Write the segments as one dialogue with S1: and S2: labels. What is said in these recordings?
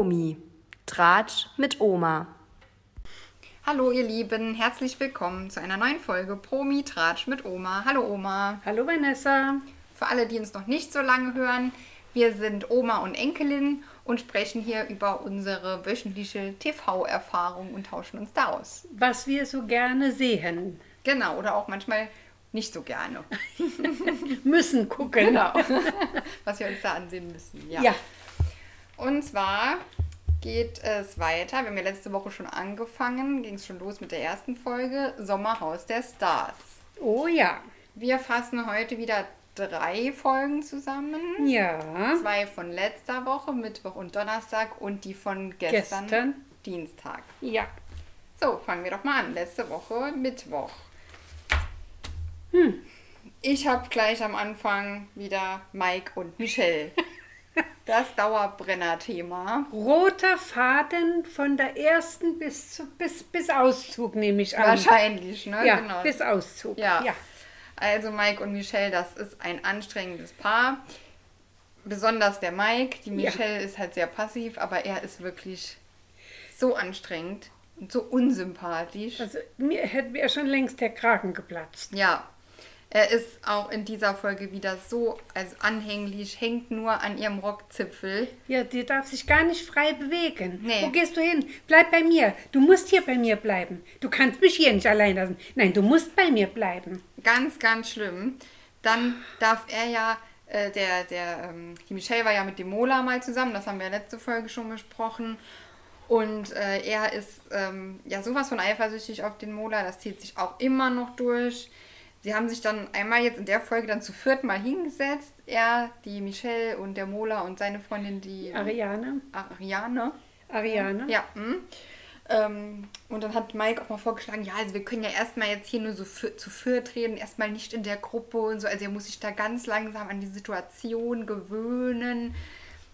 S1: Promi. Tratsch mit Oma.
S2: Hallo ihr Lieben, herzlich willkommen zu einer neuen Folge Promi Tratsch mit Oma. Hallo Oma.
S3: Hallo Vanessa.
S2: Für alle, die uns noch nicht so lange hören, wir sind Oma und Enkelin und sprechen hier über unsere wöchentliche TV-Erfahrung und tauschen uns da aus.
S3: Was wir so gerne sehen.
S2: Genau, oder auch manchmal nicht so gerne.
S3: müssen gucken.
S2: Genau. Was wir uns da ansehen müssen. Ja.
S3: Ja.
S2: Und zwar geht es weiter. Wir haben ja letzte Woche schon angefangen, ging es schon los mit der ersten Folge Sommerhaus der Stars.
S3: Oh ja.
S2: Wir fassen heute wieder drei Folgen zusammen.
S3: Ja.
S2: Zwei von letzter Woche, Mittwoch und Donnerstag und die von gestern,
S3: Gestern.
S2: Dienstag.
S3: Ja.
S2: So, fangen wir doch mal an. Letzte Woche, Mittwoch. Ich habe gleich am Anfang wieder Mike und Michelle. Das Dauerbrenner-Thema.
S3: Roter Faden von der ersten bis, zu, bis, bis Auszug, nehme ich an.
S2: Wahrscheinlich, ne?
S3: Ja,
S2: genau.
S3: bis Auszug.
S2: Ja.
S3: ja.
S2: Also Mike und Michelle, das ist ein anstrengendes Paar. Besonders der Mike. Die
S3: Ja.
S2: Michelle ist halt sehr passiv, aber er ist wirklich so anstrengend und so unsympathisch.
S3: Also mir hätte mir schon längst der Kragen geplatzt.
S2: Ja, er ist auch in dieser Folge wieder so also anhänglich, hängt nur an ihrem Rockzipfel.
S3: Ja, die darf sich gar nicht frei bewegen.
S2: Nee.
S3: Wo gehst du hin? Bleib bei mir. Du musst hier bei mir bleiben. Du kannst mich hier nicht allein lassen. Nein, du musst bei mir bleiben.
S2: Ganz, ganz schlimm. Dann darf er ja, äh, der, der, ähm, die Michelle war ja mit dem Mola mal zusammen, das haben wir letzte Folge schon besprochen. Und äh, er ist ähm, ja sowas von eifersüchtig auf den Mola, das zieht sich auch immer noch durch. Sie haben sich dann einmal jetzt in der Folge dann zu viert mal hingesetzt. Er, die Michelle und der Mola und seine Freundin, die
S3: Ariane.
S2: Ariane.
S3: Ariane.
S2: Ja. hm. Ähm, und dann hat Mike auch mal vorgeschlagen, ja, also wir können ja erstmal jetzt hier nur so für, zu viert reden, erstmal nicht in der Gruppe und so. Also er muss sich da ganz langsam an die Situation gewöhnen.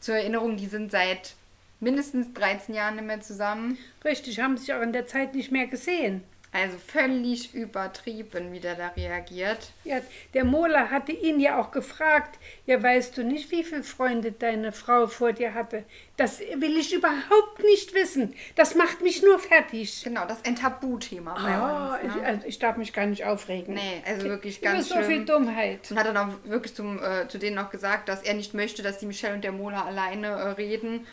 S2: Zur Erinnerung, die sind seit mindestens 13 Jahren nicht mehr zusammen.
S3: Richtig, haben sich auch in der Zeit nicht mehr gesehen.
S2: Also völlig übertrieben, wie der da reagiert.
S3: Ja, der Mola hatte ihn ja auch gefragt, ja, weißt du nicht, wie viele Freunde deine Frau vor dir hatte? Das will ich überhaupt nicht wissen. Das macht mich nur fertig.
S2: Genau, das ist ein Tabuthema bei
S3: Ah,
S2: uns.
S3: ich,
S2: Ne?
S3: also ich darf mich gar nicht aufregen.
S2: Nee, also wirklich
S3: Über
S2: ganz
S3: so
S2: schlimm.
S3: viel Dummheit.
S2: Und hat dann auch wirklich zum, äh, zu denen noch gesagt, dass er nicht möchte, dass die Michelle und der Mola alleine äh, reden.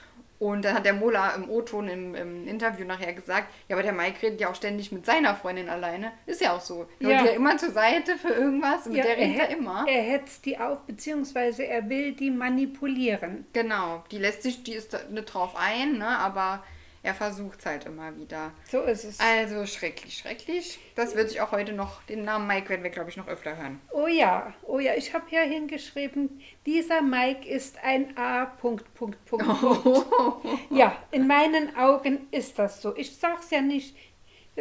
S2: Und dann hat der Mola im O-Ton im, im Interview nachher gesagt, ja, aber der Mike redet ja auch ständig mit seiner Freundin alleine. Ist ja auch so. Der
S3: Ja.
S2: ja immer zur Seite für irgendwas und mit der
S3: er,
S2: redet er immer.
S3: er hetzt die auf, beziehungsweise er will die manipulieren.
S2: Genau, die lässt sich, die ist da nicht drauf ein, ne? aber er versucht es halt immer wieder.
S3: So ist es.
S2: Also schrecklich, schrecklich. Das wird sich auch heute noch, den Namen Mike werden wir, glaube ich, noch öfter hören.
S3: Oh ja, oh ja, ich habe ja hingeschrieben, dieser Mike ist ein A. Punkt, Punkt, Punkt, Punkt. Ja, in meinen Augen ist das so. Ich sag's ja nicht.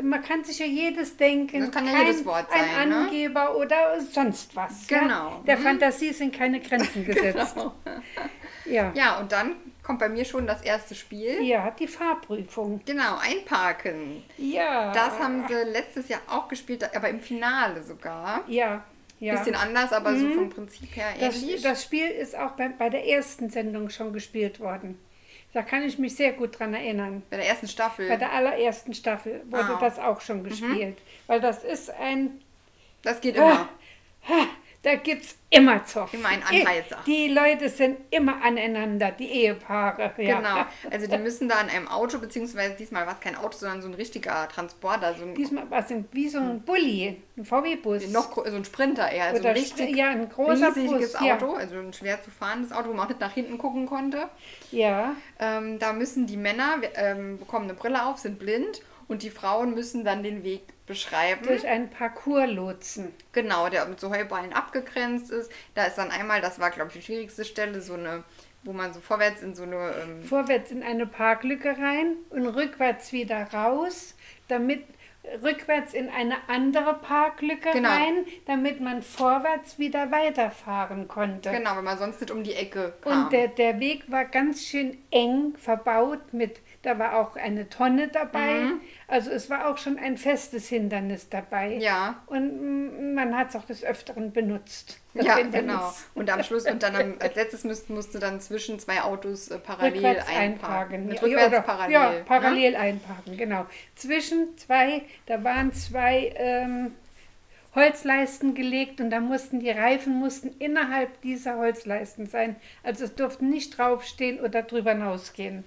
S3: Man kann sich ja jedes denken.
S2: Das kann ja jedes Wort sein,
S3: Ein
S2: ne?
S3: Angeber oder sonst was.
S2: Genau.
S3: Ja? Der Fantasie sind keine Grenzen gesetzt. Ja.
S2: Ja, und dann kommt bei mir schon das erste Spiel.
S3: ja, die Fahrprüfung.
S2: Genau, einparken.
S3: Ja.
S2: Das haben sie letztes Jahr auch gespielt, aber im Finale sogar.
S3: Ja, ja.
S2: Bisschen anders, aber so vom Prinzip her
S3: Das,
S2: ähnlich.
S3: das Spiel ist auch bei, bei der ersten Sendung schon gespielt worden. Da kann ich mich sehr gut dran erinnern.
S2: Bei der ersten Staffel.
S3: Bei der allerersten Staffel wurde
S2: Ah.
S3: das auch schon gespielt. Weil das ist ein.
S2: das geht immer.
S3: Ha, da gibt es immer Zoff.
S2: Immer ein Anheizer.
S3: Die Leute sind immer aneinander, die Ehepaare. Ja.
S2: Genau. Also die müssen da in einem Auto, beziehungsweise diesmal war es kein Auto, sondern so ein richtiger Transporter, so ein,
S3: Diesmal war es wie so ein Bulli, ein VW-Bus.
S2: noch so ein Sprinter eher, also
S3: Oder
S2: ein richtig
S3: ja, ein großer
S2: riesiges
S3: Bus. Ja.
S2: Auto, also ein schwer zu fahrendes Auto, wo man auch nicht nach hinten gucken konnte.
S3: ja.
S2: Ähm, da müssen die Männer ähm, bekommen eine Brille auf, sind blind und die Frauen müssen dann den Weg beschreiben.
S3: Durch einen Parcours lotsen.
S2: Genau, der mit so Heuballen abgegrenzt ist. Da ist dann einmal, das war glaube ich die schwierigste Stelle, so eine, wo man so vorwärts in so eine ähm,
S3: Vorwärts in eine Parklücke rein und rückwärts wieder raus, damit rückwärts in eine andere Parklücke
S2: Genau.
S3: rein, damit man vorwärts wieder weiterfahren konnte.
S2: Genau, wenn man sonst nicht um die Ecke kam.
S3: Und der, der Weg war ganz schön eng verbaut mit, da war auch eine Tonne dabei.
S2: Mhm.
S3: Also es war auch schon ein festes Hindernis dabei.
S2: Ja.
S3: Und man hat es auch des Öfteren benutzt.
S2: ja,
S3: Hindernis.
S2: genau. Und am Schluss, und dann am, als letztes musst, musst du dann zwischen zwei Autos äh, parallel
S3: Rückwärts
S2: einparken.
S3: einparken.
S2: Rückwärts
S3: oder-
S2: parallel.
S3: Ja,
S2: ne?
S3: parallel einparken, genau. Zwischen zwei, da waren zwei ähm, Holzleisten gelegt und da mussten die Reifen mussten innerhalb dieser Holzleisten sein. Also es durften nicht draufstehen oder drüber hinausgehen.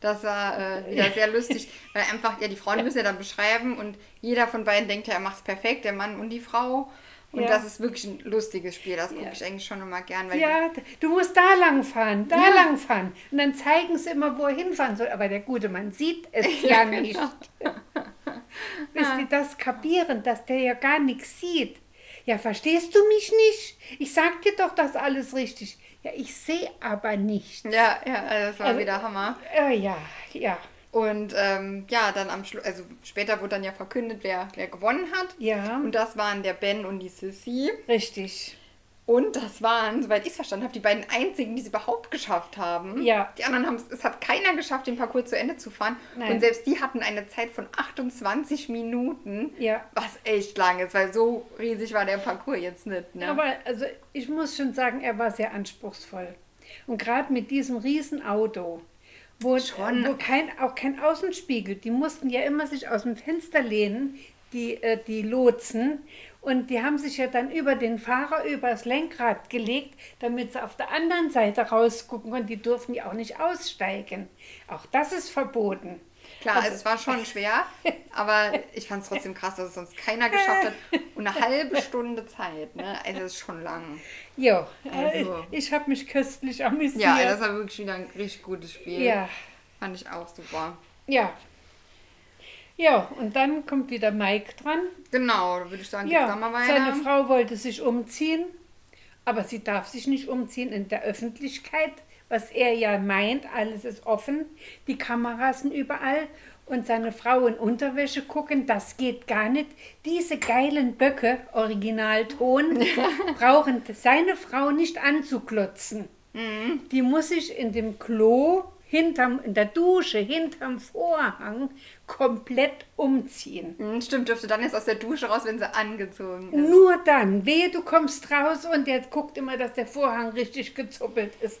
S2: Das war äh, wieder sehr lustig, weil einfach, ja, die Frauen müssen ja dann beschreiben und jeder von beiden denkt ja, er macht es perfekt, der Mann und die Frau. Und
S3: Ja.
S2: das ist wirklich ein lustiges Spiel, das gucke
S3: Ja.
S2: ich eigentlich schon immer gern. Weil
S3: Ja, du musst da lang fahren, da
S2: Ja.
S3: lang fahren. Und dann zeigen sie immer, wo er hinfahren soll. Aber der gute Mann sieht es ja nicht. Bis die das kapieren, dass der ja gar nichts sieht. Ja, verstehst du mich nicht? Ich sag dir doch das alles richtig. Ja, ich sehe aber nicht.
S2: Ja, ja, also das war
S3: Also-
S2: wieder Hammer.
S3: Äh, ja, ja,
S2: Und ähm, ja, dann am Schluss, also später wurde dann ja verkündet, wer, wer gewonnen hat.
S3: ja,
S2: Und das waren der Ben und die Sissy.
S3: richtig.
S2: Und das waren, soweit ich es verstanden habe, die beiden einzigen, die es überhaupt geschafft haben.
S3: Ja.
S2: Die anderen haben es, es hat keiner geschafft, den Parcours zu Ende zu fahren.
S3: Nein.
S2: Und selbst die hatten eine Zeit von 28 Minuten.
S3: Ja.
S2: Was echt lang ist, weil so riesig war der Parcours jetzt nicht. Ne?
S3: Aber also ich muss schon sagen, er war sehr anspruchsvoll. Und gerade mit diesem riesen Auto, wo,
S2: Schon.
S3: wo kein, auch kein Außenspiegel, die mussten ja immer sich aus dem Fenster lehnen, die, äh, die Lotsen. Und die haben sich ja dann über den Fahrer übers Lenkrad gelegt, damit sie auf der anderen Seite rausgucken und die durften ja auch nicht aussteigen. Auch das ist verboten.
S2: Klar, also es war schon schwer, aber ich fand es trotzdem krass, dass es sonst keiner geschafft hat. Und eine halbe Stunde Zeit, ne? Also das ist schon lang.
S3: Jo,
S2: Also.
S3: äh, ich habe mich köstlich amüsiert.
S2: Ja, das war wirklich wieder ein richtig gutes Spiel.
S3: ja.
S2: Fand ich auch super.
S3: Ja. Ja, und dann kommt wieder Mike dran.
S2: Genau, da würde ich sagen,
S3: Ja,
S2: mal weiter.
S3: seine Frau wollte sich umziehen, aber sie darf sich nicht umziehen in der Öffentlichkeit, was er ja meint, alles ist offen, die Kameras sind überall und seine Frau in Unterwäsche gucken, das geht gar nicht. Diese geilen Böcke, Originalton, brauchen seine Frau nicht anzuklotzen.
S2: Mhm.
S3: Die muss sich in dem Klo, hinterm, in der Dusche, hinterm Vorhang komplett umziehen.
S2: Hm, Stimmt, dürfte dann jetzt aus der Dusche raus, wenn sie angezogen ist.
S3: Nur dann, wehe, du kommst raus und der guckt immer, dass der Vorhang richtig gezuppelt ist.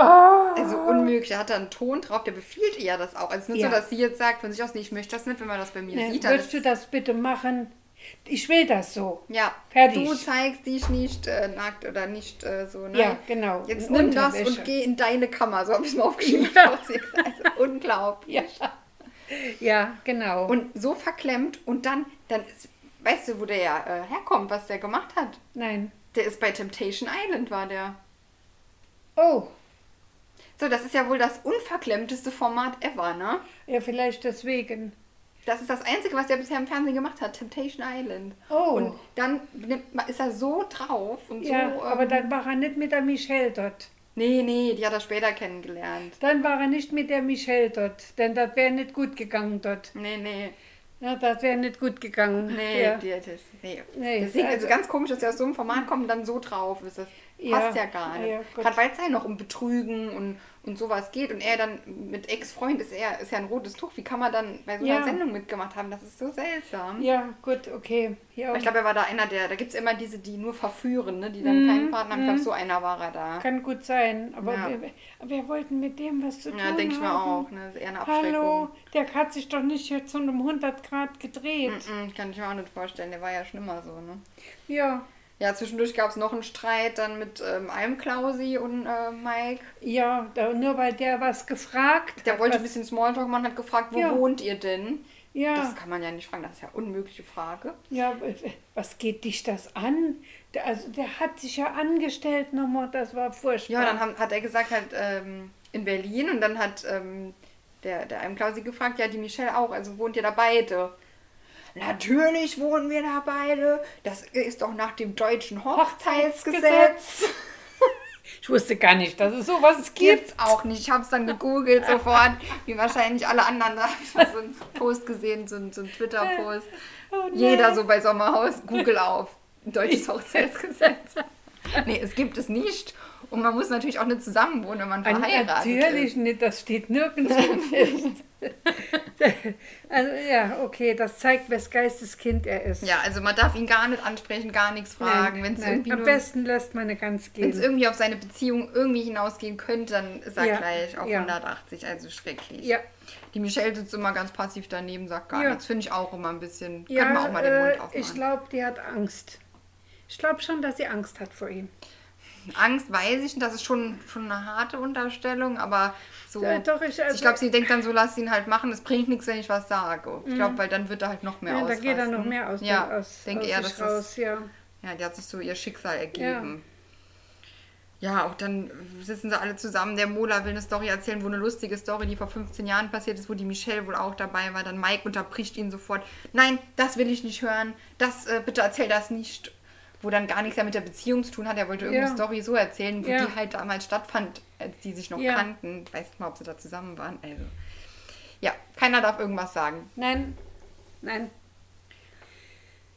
S3: Oh,
S2: Also unmöglich. Da hat er einen Ton drauf, der befiehlt ihr das auch. Also nicht
S3: Ja.
S2: so, dass sie jetzt sagt von sich aus, nee, ich möchte das nicht, wenn man das bei mir
S3: ne,
S2: sieht. dann
S3: würdest du das bitte machen? Ich will das so.
S2: Ja,
S3: Fertig.
S2: du zeigst dich nicht äh, nackt oder nicht äh, so. Nein.
S3: Ja, genau.
S2: Jetzt nimm das und geh in deine Kammer. So habe ich es mal aufgeschrieben.
S3: Ja.
S2: Also unglaublich.
S3: Ja, ja genau.
S2: Und so verklemmt und dann, dann ist, weißt du, wo der ja äh, herkommt, was der gemacht hat?
S3: Nein.
S2: Der ist bei Temptation Island, war der.
S3: Oh,
S2: So, das ist ja wohl das unverklemmteste Format ever, ne?
S3: ja, vielleicht deswegen.
S2: Das ist das Einzige, was der bisher im Fernsehen gemacht hat, Temptation Island.
S3: Oh.
S2: Und dann ist er so drauf und
S3: Ja,
S2: so.
S3: aber
S2: ähm,
S3: dann war er nicht mit der Michelle dort.
S2: Nee, nee, die hat er später kennengelernt.
S3: Dann war er nicht mit der Michelle dort, denn das wäre nicht gut gegangen dort.
S2: Nee, nee,
S3: Ja, das wäre nicht gut gegangen.
S2: nee,
S3: ja.
S2: die, das, nee.
S3: Nee,
S2: Deswegen, also,
S3: also-
S2: ganz komisch, dass er aus so einem Format kommt und dann so drauf ist. Das passt ja,
S3: Ja,
S2: gar nicht.
S3: ja.
S2: Gerade weil es ja noch um Betrügen und, und sowas geht. Und er dann mit Ex-Freund ist er ist ja ein rotes Tuch. Wie kann man dann bei so einer
S3: Ja.
S2: Sendung mitgemacht haben? Das ist so seltsam.
S3: ja, gut, okay. Ja,
S2: ich glaube, er war da einer der, da gibt es immer diese, die nur verführen, ne? die dann keinen Partner haben. Ich glaube, so einer war er da.
S3: Kann gut sein, aber
S2: Ja.
S3: wir, wir wollten mit dem was zu tun
S2: Ja, denke ich mir
S3: haben.
S2: auch. Ne? Das ist eher eine Abschreckung.
S3: Hallo, der hat sich doch nicht hier zu einem 100 Grad gedreht.
S2: Mm, Kann ich mir auch nicht vorstellen. Der war ja schon immer so, ne?
S3: Ja,
S2: Ja, zwischendurch gab es noch einen Streit dann mit ähm, Almklausi und äh, Mike.
S3: ja, da, nur weil der was gefragt
S2: Der
S3: hat.
S2: wollte ein bisschen Smalltalk machen, hat gefragt, wo
S3: Ja.
S2: wohnt ihr denn?
S3: ja,
S2: Das kann man ja nicht fragen, das ist ja eine unmögliche Frage.
S3: ja, was geht dich das an? Der, also, der hat sich ja angestellt nochmal, das war furchtbar.
S2: Ja, dann haben, hat er gesagt, halt ähm, in Berlin und dann hat ähm, der, der Almklausi gefragt, ja, die Michelle auch, also wohnt ihr da beide? Natürlich wohnen wir da beide. Das ist doch nach dem deutschen Hochzeitsgesetz.
S3: Ich wusste gar nicht, dass es sowas gibt.
S2: Gibt's auch nicht. Ich habe es dann gegoogelt sofort, wie wahrscheinlich alle anderen. Da habe ich so einen Post gesehen, so einen, so einen Twitter-Post.
S3: Oh
S2: Jeder so bei Sommerhaus, Google auf. Deutsches Hochzeitsgesetz. Nee, es gibt es nicht. Und man muss natürlich auch nicht zusammenwohnen, wenn man verheiratet
S3: Natürlich
S2: ist.
S3: nicht, das steht nirgendwo fest. also ja, okay, das zeigt, wes Geisteskind er ist.
S2: Ja, also man darf ihn gar nicht ansprechen, gar nichts fragen.
S3: Nein.
S2: irgendwie
S3: Am
S2: nur
S3: besten lässt man eine ganz
S2: Wenn es
S3: gehen.
S2: irgendwie auf seine Beziehung irgendwie hinausgehen könnte, dann ist er
S3: Ja,
S2: gleich auf
S3: ja.
S2: 180, also schrecklich.
S3: Ja,
S2: Die Michelle sitzt immer ganz passiv daneben, sagt gar
S3: Ja.
S2: nichts. Finde ich auch immer ein bisschen.
S3: ja
S2: Können wir auch mal den Mund
S3: äh,
S2: aufmachen.
S3: ich glaube, die hat Angst. Ich glaube schon, dass sie Angst hat vor ihm.
S2: Angst weiß ich nicht, das ist schon, schon eine harte Unterstellung, aber so.
S3: Ja, doch, ich- also-
S2: ich glaube, sie denkt dann so, lass ihn halt machen, es bringt nichts, wenn ich was sage. Ich glaube, weil dann wird er halt noch mehr
S3: Ja, da
S2: ausrasten.
S3: geht er noch mehr aus,
S2: Ja,
S3: aus,
S2: denke eher, dass
S3: raus.
S2: das,
S3: Ja.
S2: ja, die hat sich so ihr Schicksal ergeben. Ja, auch dann sitzen sie alle zusammen. Der Mola will eine Story erzählen, wo eine lustige Story, die vor 15 Jahren passiert ist, wo die Michelle wohl auch dabei war. Dann Mike unterbricht ihn sofort. Nein, das will ich nicht hören. Das, äh, bitte erzähl das nicht. Wo dann gar nichts mehr mit der Beziehung zu tun hat. Er wollte irgendeine
S3: Ja.
S2: Story so erzählen, wo
S3: Ja.
S2: die halt damals stattfand, als die sich noch
S3: Ja.
S2: kannten. Ich weiß nicht mal, ob sie da zusammen waren. Also. Ja, keiner darf irgendwas sagen.
S3: Nein, nein.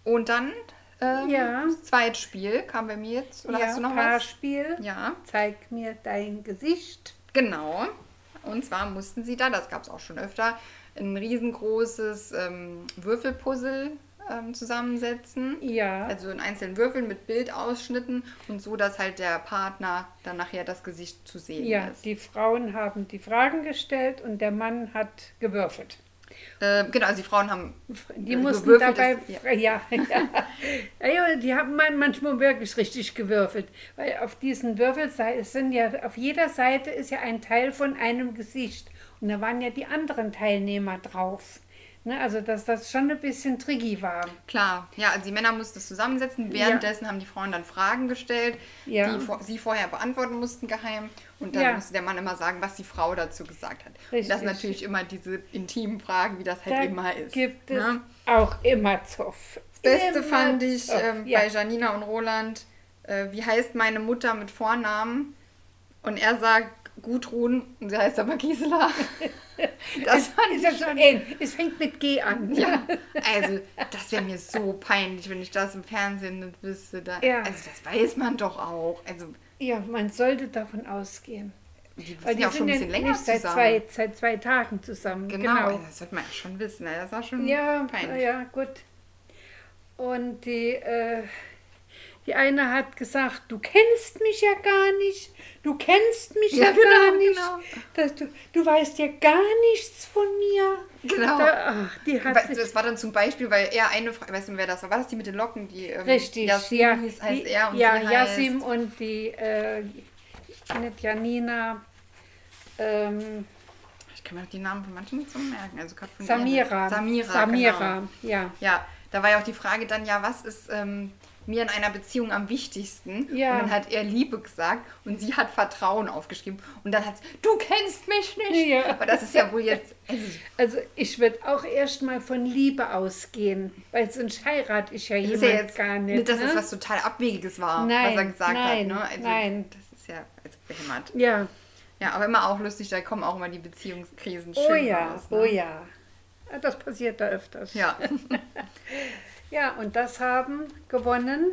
S2: Und dann, ähm,
S3: Ja.
S2: das Zweitspiel kam bei mir jetzt. Oder
S3: ja,
S2: hast du noch was?
S3: Paarspiel.
S2: Ja.
S3: Zeig mir dein Gesicht.
S2: Genau. Und zwar mussten sie da, das gab es auch schon öfter, ein riesengroßes ähm, Würfelpuzzle ähm, zusammensetzen.
S3: Ja.
S2: Also in einzelnen Würfeln mit Bildausschnitten und so, dass halt der Partner dann nachher das Gesicht zu sehen
S3: Ja,
S2: ist.
S3: die Frauen haben die Fragen gestellt und der Mann hat gewürfelt.
S2: Äh, genau, also die Frauen haben
S3: Die
S2: äh,
S3: mussten
S2: gewürfelt,
S3: dabei,
S2: ist-
S3: ja, ja, ja. ja, die haben man- manchmal wirklich richtig gewürfelt, weil auf diesen Würfelseiten es sind ja auf jeder Seite ist ja ein Teil von einem Gesicht und da waren ja die anderen Teilnehmer drauf. Ne, also dass das schon ein bisschen tricky war.
S2: Klar, ja, also die Männer mussten es zusammensetzen. Währenddessen haben die Frauen dann Fragen gestellt,
S3: Ja.
S2: die vor, sie vorher beantworten mussten geheim. Und dann
S3: Ja.
S2: musste der Mann immer sagen, was die Frau dazu gesagt hat. Und
S3: Richtig.
S2: das sind natürlich immer diese intimen Fragen, wie das halt
S3: Da
S2: immer ist.
S3: gibt es
S2: ne?
S3: auch immer Zoff.
S2: Das Beste
S3: Immer
S2: fand ich ähm,
S3: ja.
S2: bei Janina und Roland, äh, wie heißt meine Mutter mit Vornamen? Und er sagt Gudrun und sie heißt aber Gisela. Das
S3: Ist ja schon ähnlich. Es fängt mit G an.
S2: Ja, also das wäre mir so peinlich, wenn ich das im Fernsehen nicht wüsste. Da,
S3: Ja.
S2: Also das weiß man doch auch. Also
S3: Ja, man sollte davon ausgehen.
S2: die
S3: Weil die
S2: ja auch schon ein bisschen länger
S3: seit
S2: zusammen.
S3: zwei, seit zwei Tagen zusammen.
S2: genau,
S3: Genau.
S2: Das wird man ja schon wissen. Das war schon
S3: Ja,
S2: peinlich.
S3: ja, gut. Und die, äh, die eine hat gesagt, du kennst mich ja gar nicht. Du kennst mich ja,
S2: Ja, genau,
S3: gar nicht.
S2: genau.
S3: Das, du, du weißt ja gar nichts von mir.
S2: Genau.
S3: Da, ach, die hat sich,
S2: Das war dann zum Beispiel, weil er eine Frage, weißt du, wer das war? War das die mit den Locken? Die, ähm,
S3: richtig,
S2: Yasin
S3: ja.
S2: hieß, heißt
S3: die,
S2: er und
S3: ja,
S2: sie heißt...
S3: Yasim und die, äh, nicht Janina, ähm,
S2: Ich kann mir auch die Namen von manchen nicht so merken. Also von
S3: Samira.
S2: Samira,
S3: Samira,
S2: Genau.
S3: ja.
S2: Ja, da war ja auch die Frage dann, ja, was ist ähm, mir in einer Beziehung am wichtigsten?
S3: Ja.
S2: Und dann hat er Liebe gesagt und sie hat Vertrauen aufgeschrieben. Und dann hat sie, du kennst mich nicht.
S3: Ja.
S2: Aber das ist ja wohl jetzt, also,
S3: Also ich würde auch erstmal von Liebe ausgehen, weil sonst heirate ich ja
S2: das ist
S3: jemand
S2: ja jetzt
S3: gar nicht.
S2: nicht, dass
S3: ne?
S2: es was total Abwegiges war,
S3: Nein,
S2: was er gesagt
S3: nein,
S2: hat. Ne? Also,
S3: nein.
S2: Das ist ja also behämmert.
S3: Ja,
S2: Ja, aber immer auch lustig, da kommen auch immer die Beziehungskrisen schön
S3: oh ja,
S2: raus. Ne?
S3: oh ja. Ja, Das passiert da öfters.
S2: Ja,
S3: Ja, und das haben gewonnen.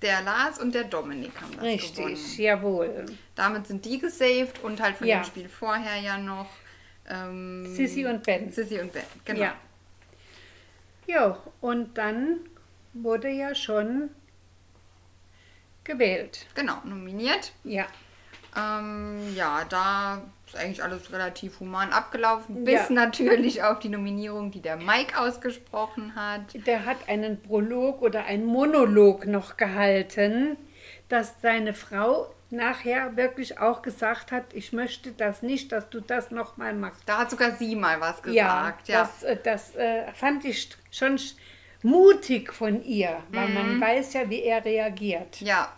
S2: der Lars und der Dominik haben das
S3: Richtig,
S2: gewonnen.
S3: jawohl.
S2: Damit sind die gesaved und halt von
S3: Ja.
S2: dem Spiel vorher ja noch ähm,
S3: Sissy und Ben.
S2: Sissy und Ben, genau.
S3: Ja. Ja, und dann wurde ja schon gewählt.
S2: Genau, nominiert.
S3: Ja.
S2: Ähm, ja, da ist eigentlich alles relativ human abgelaufen. Bis
S3: Ja.
S2: natürlich auf die Nominierung, die der Mike ausgesprochen hat.
S3: Der hat einen Prolog oder einen Monolog noch gehalten, dass seine Frau nachher wirklich auch gesagt hat, ich möchte das nicht, dass du das nochmal machst.
S2: Da hat sogar sie mal was gesagt. Ja,
S3: das, äh, das äh, fand ich schon sch- mutig von ihr, weil man weiß ja, wie er reagiert.
S2: ja.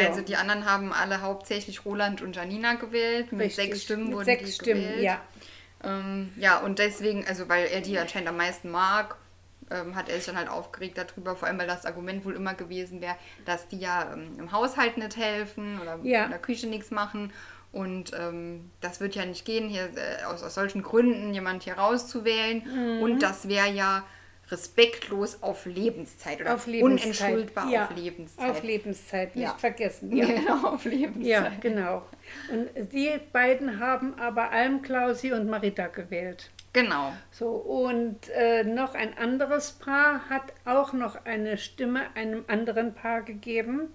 S3: Ja.
S2: Also die anderen haben alle hauptsächlich Roland und Janina gewählt. Mit
S3: Richtig,
S2: sechs Stimmen
S3: mit
S2: wurden
S3: sechs
S2: die
S3: Stimmen,
S2: gewählt.
S3: ja.
S2: Ähm, ja, und deswegen, also weil er die anscheinend am meisten mag, ähm, hat er sich dann halt aufgeregt darüber, vor allem weil das Argument wohl immer gewesen wäre, dass die ja ähm, im Haushalt nicht helfen oder
S3: Ja.
S2: in der Küche nichts machen. Und ähm, das wird ja nicht gehen, hier äh, aus, aus solchen Gründen jemand hier rauszuwählen.
S3: Mhm.
S2: Und das wäre ja respektlos auf Lebenszeit oder
S3: Auf Lebenszeit.
S2: unentschuldbar
S3: ja,
S2: auf Lebenszeit.
S3: Auf Lebenszeit, nicht
S2: Ja.
S3: vergessen.
S2: Ja, genau, auf Lebenszeit.
S3: ja, genau. Und die beiden haben aber Almklausi und Marita gewählt.
S2: Genau.
S3: So, und äh, noch ein anderes Paar hat auch noch eine Stimme einem anderen Paar gegeben.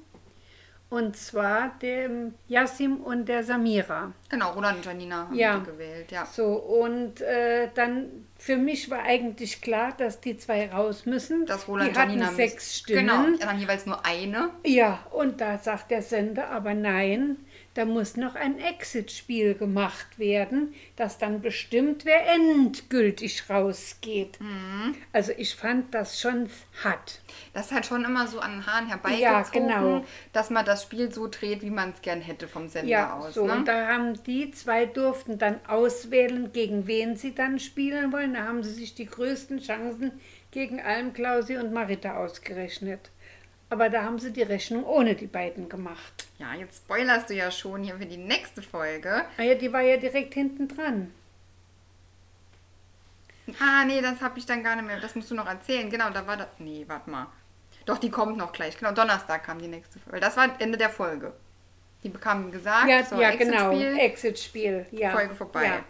S3: Und zwar dem Yassim und der Samira.
S2: Genau, Roland und Janina haben
S3: Ja.
S2: gewählt, ja.
S3: So, und äh, dann für mich war eigentlich klar, dass die zwei raus müssen.
S2: Das Roland
S3: die hatten
S2: Janina
S3: sechs Stimmen.
S2: Genau, dann jeweils nur eine.
S3: Ja, und da sagt der Sender aber nein, da muss noch ein Exit-Spiel gemacht werden, das dann bestimmt, wer endgültig rausgeht.
S2: Mhm.
S3: Also ich fand das schon hart.
S2: Das ist halt schon immer so an den Haaren herbeigezogen,
S3: Ja, genau.
S2: dass man das Spiel so dreht, wie man es gern hätte vom Sender
S3: Ja,
S2: aus.
S3: so,
S2: ne?
S3: und da haben die zwei durften dann auswählen, gegen wen sie dann spielen wollen. Da haben sie sich die größten Chancen gegen Almklausi und Marita ausgerechnet. Aber da haben sie die Rechnung ohne die beiden gemacht.
S2: ja, jetzt spoilerst du ja schon hier für die nächste Folge.
S3: Ah ja, die war ja direkt hinten dran.
S2: Ah, nee, das habe ich dann gar nicht mehr. Das musst du noch erzählen. Genau, da war das. Nee, warte mal. Doch, die kommt noch gleich. Genau, Donnerstag kam die nächste Folge. Das war Ende der Folge. Die bekamen gesagt,
S3: Ja,
S2: so,
S3: ja genau.
S2: Exit-Spiel,
S3: Exit-Spiel. Ja.
S2: Folge vorbei.
S3: Ja.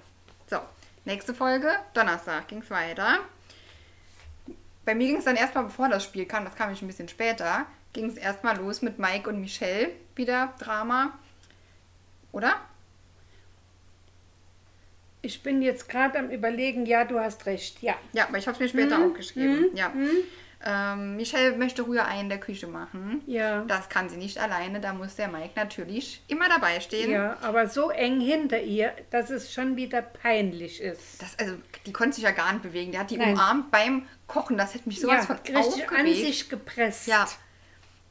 S2: So, nächste Folge, Donnerstag ging es weiter. Bei mir ging es dann erstmal, bevor das Spiel kam, das kam ich ein bisschen später, ging es erstmal los mit Mike und Michelle, wieder Drama. Oder?
S3: Ich bin jetzt gerade am Überlegen, ja, du hast recht. Ja.
S2: Ja, aber ich habe es mir später
S3: Mhm.
S2: auch geschrieben. Ja. Ähm, Michelle möchte Rührei in der Küche machen.
S3: Ja.
S2: Das kann sie nicht alleine, da muss der Mike natürlich immer dabei stehen.
S3: Ja, aber so eng hinter ihr, dass es schon wieder peinlich ist.
S2: Das, also, die konnte sich ja gar nicht bewegen. Der hat die
S3: Nein.
S2: umarmt beim Kochen. Das hätte mich sowas
S3: ja,
S2: von
S3: richtig
S2: aufgeregt.
S3: an sich gepresst.
S2: Ja.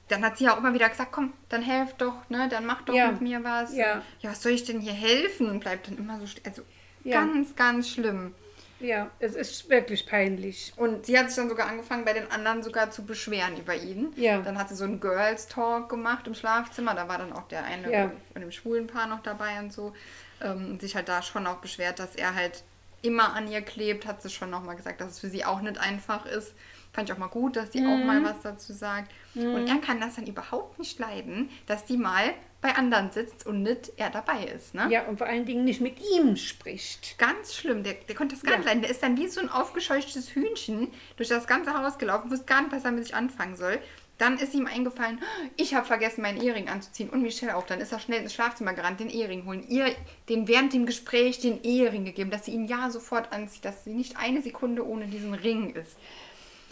S2: Dann hat sie ja auch immer wieder gesagt, komm, dann helf doch, ne? Dann mach doch
S3: Ja.
S2: mit mir was.
S3: Ja.
S2: ja, was soll ich denn hier helfen? Und bleibt dann immer so also
S3: Ja.
S2: ganz, ganz schlimm.
S3: Ja, es ist wirklich peinlich.
S2: Und sie hat sich dann sogar angefangen, bei den anderen sogar zu beschweren über ihn.
S3: Ja.
S2: Dann hat sie so einen Girls Talk gemacht im Schlafzimmer. Da war dann auch der eine
S3: Ja.
S2: von dem schwulen Paar noch dabei und so. Ähm, und sich halt da schon auch beschwert, dass er halt immer an ihr klebt. Hat sie schon nochmal gesagt, dass es für sie auch nicht einfach ist. Fand ich auch mal gut, dass sie auch
S3: Mhm.
S2: mal was dazu sagt. Und er kann das dann überhaupt nicht leiden, dass die mal bei anderen sitzt und nicht er dabei ist. Ne?
S3: Ja, und vor allen Dingen nicht mit ihm spricht.
S2: Ganz schlimm, der, der konnte das gar
S3: Ja.
S2: nicht leiden. Der ist dann wie so ein aufgescheuchtes Hühnchen durch das ganze Haus gelaufen, wusste gar nicht, was er mit sich anfangen soll. Dann ist ihm eingefallen, ich habe vergessen, meinen Ehering anzuziehen. Und Michelle auch. Dann ist er schnell ins Schlafzimmer gerannt, den Ehering holen. Ihr den während dem Gespräch den Ehering gegeben, dass sie ihn ja sofort anzieht, dass sie nicht eine Sekunde ohne diesen Ring ist.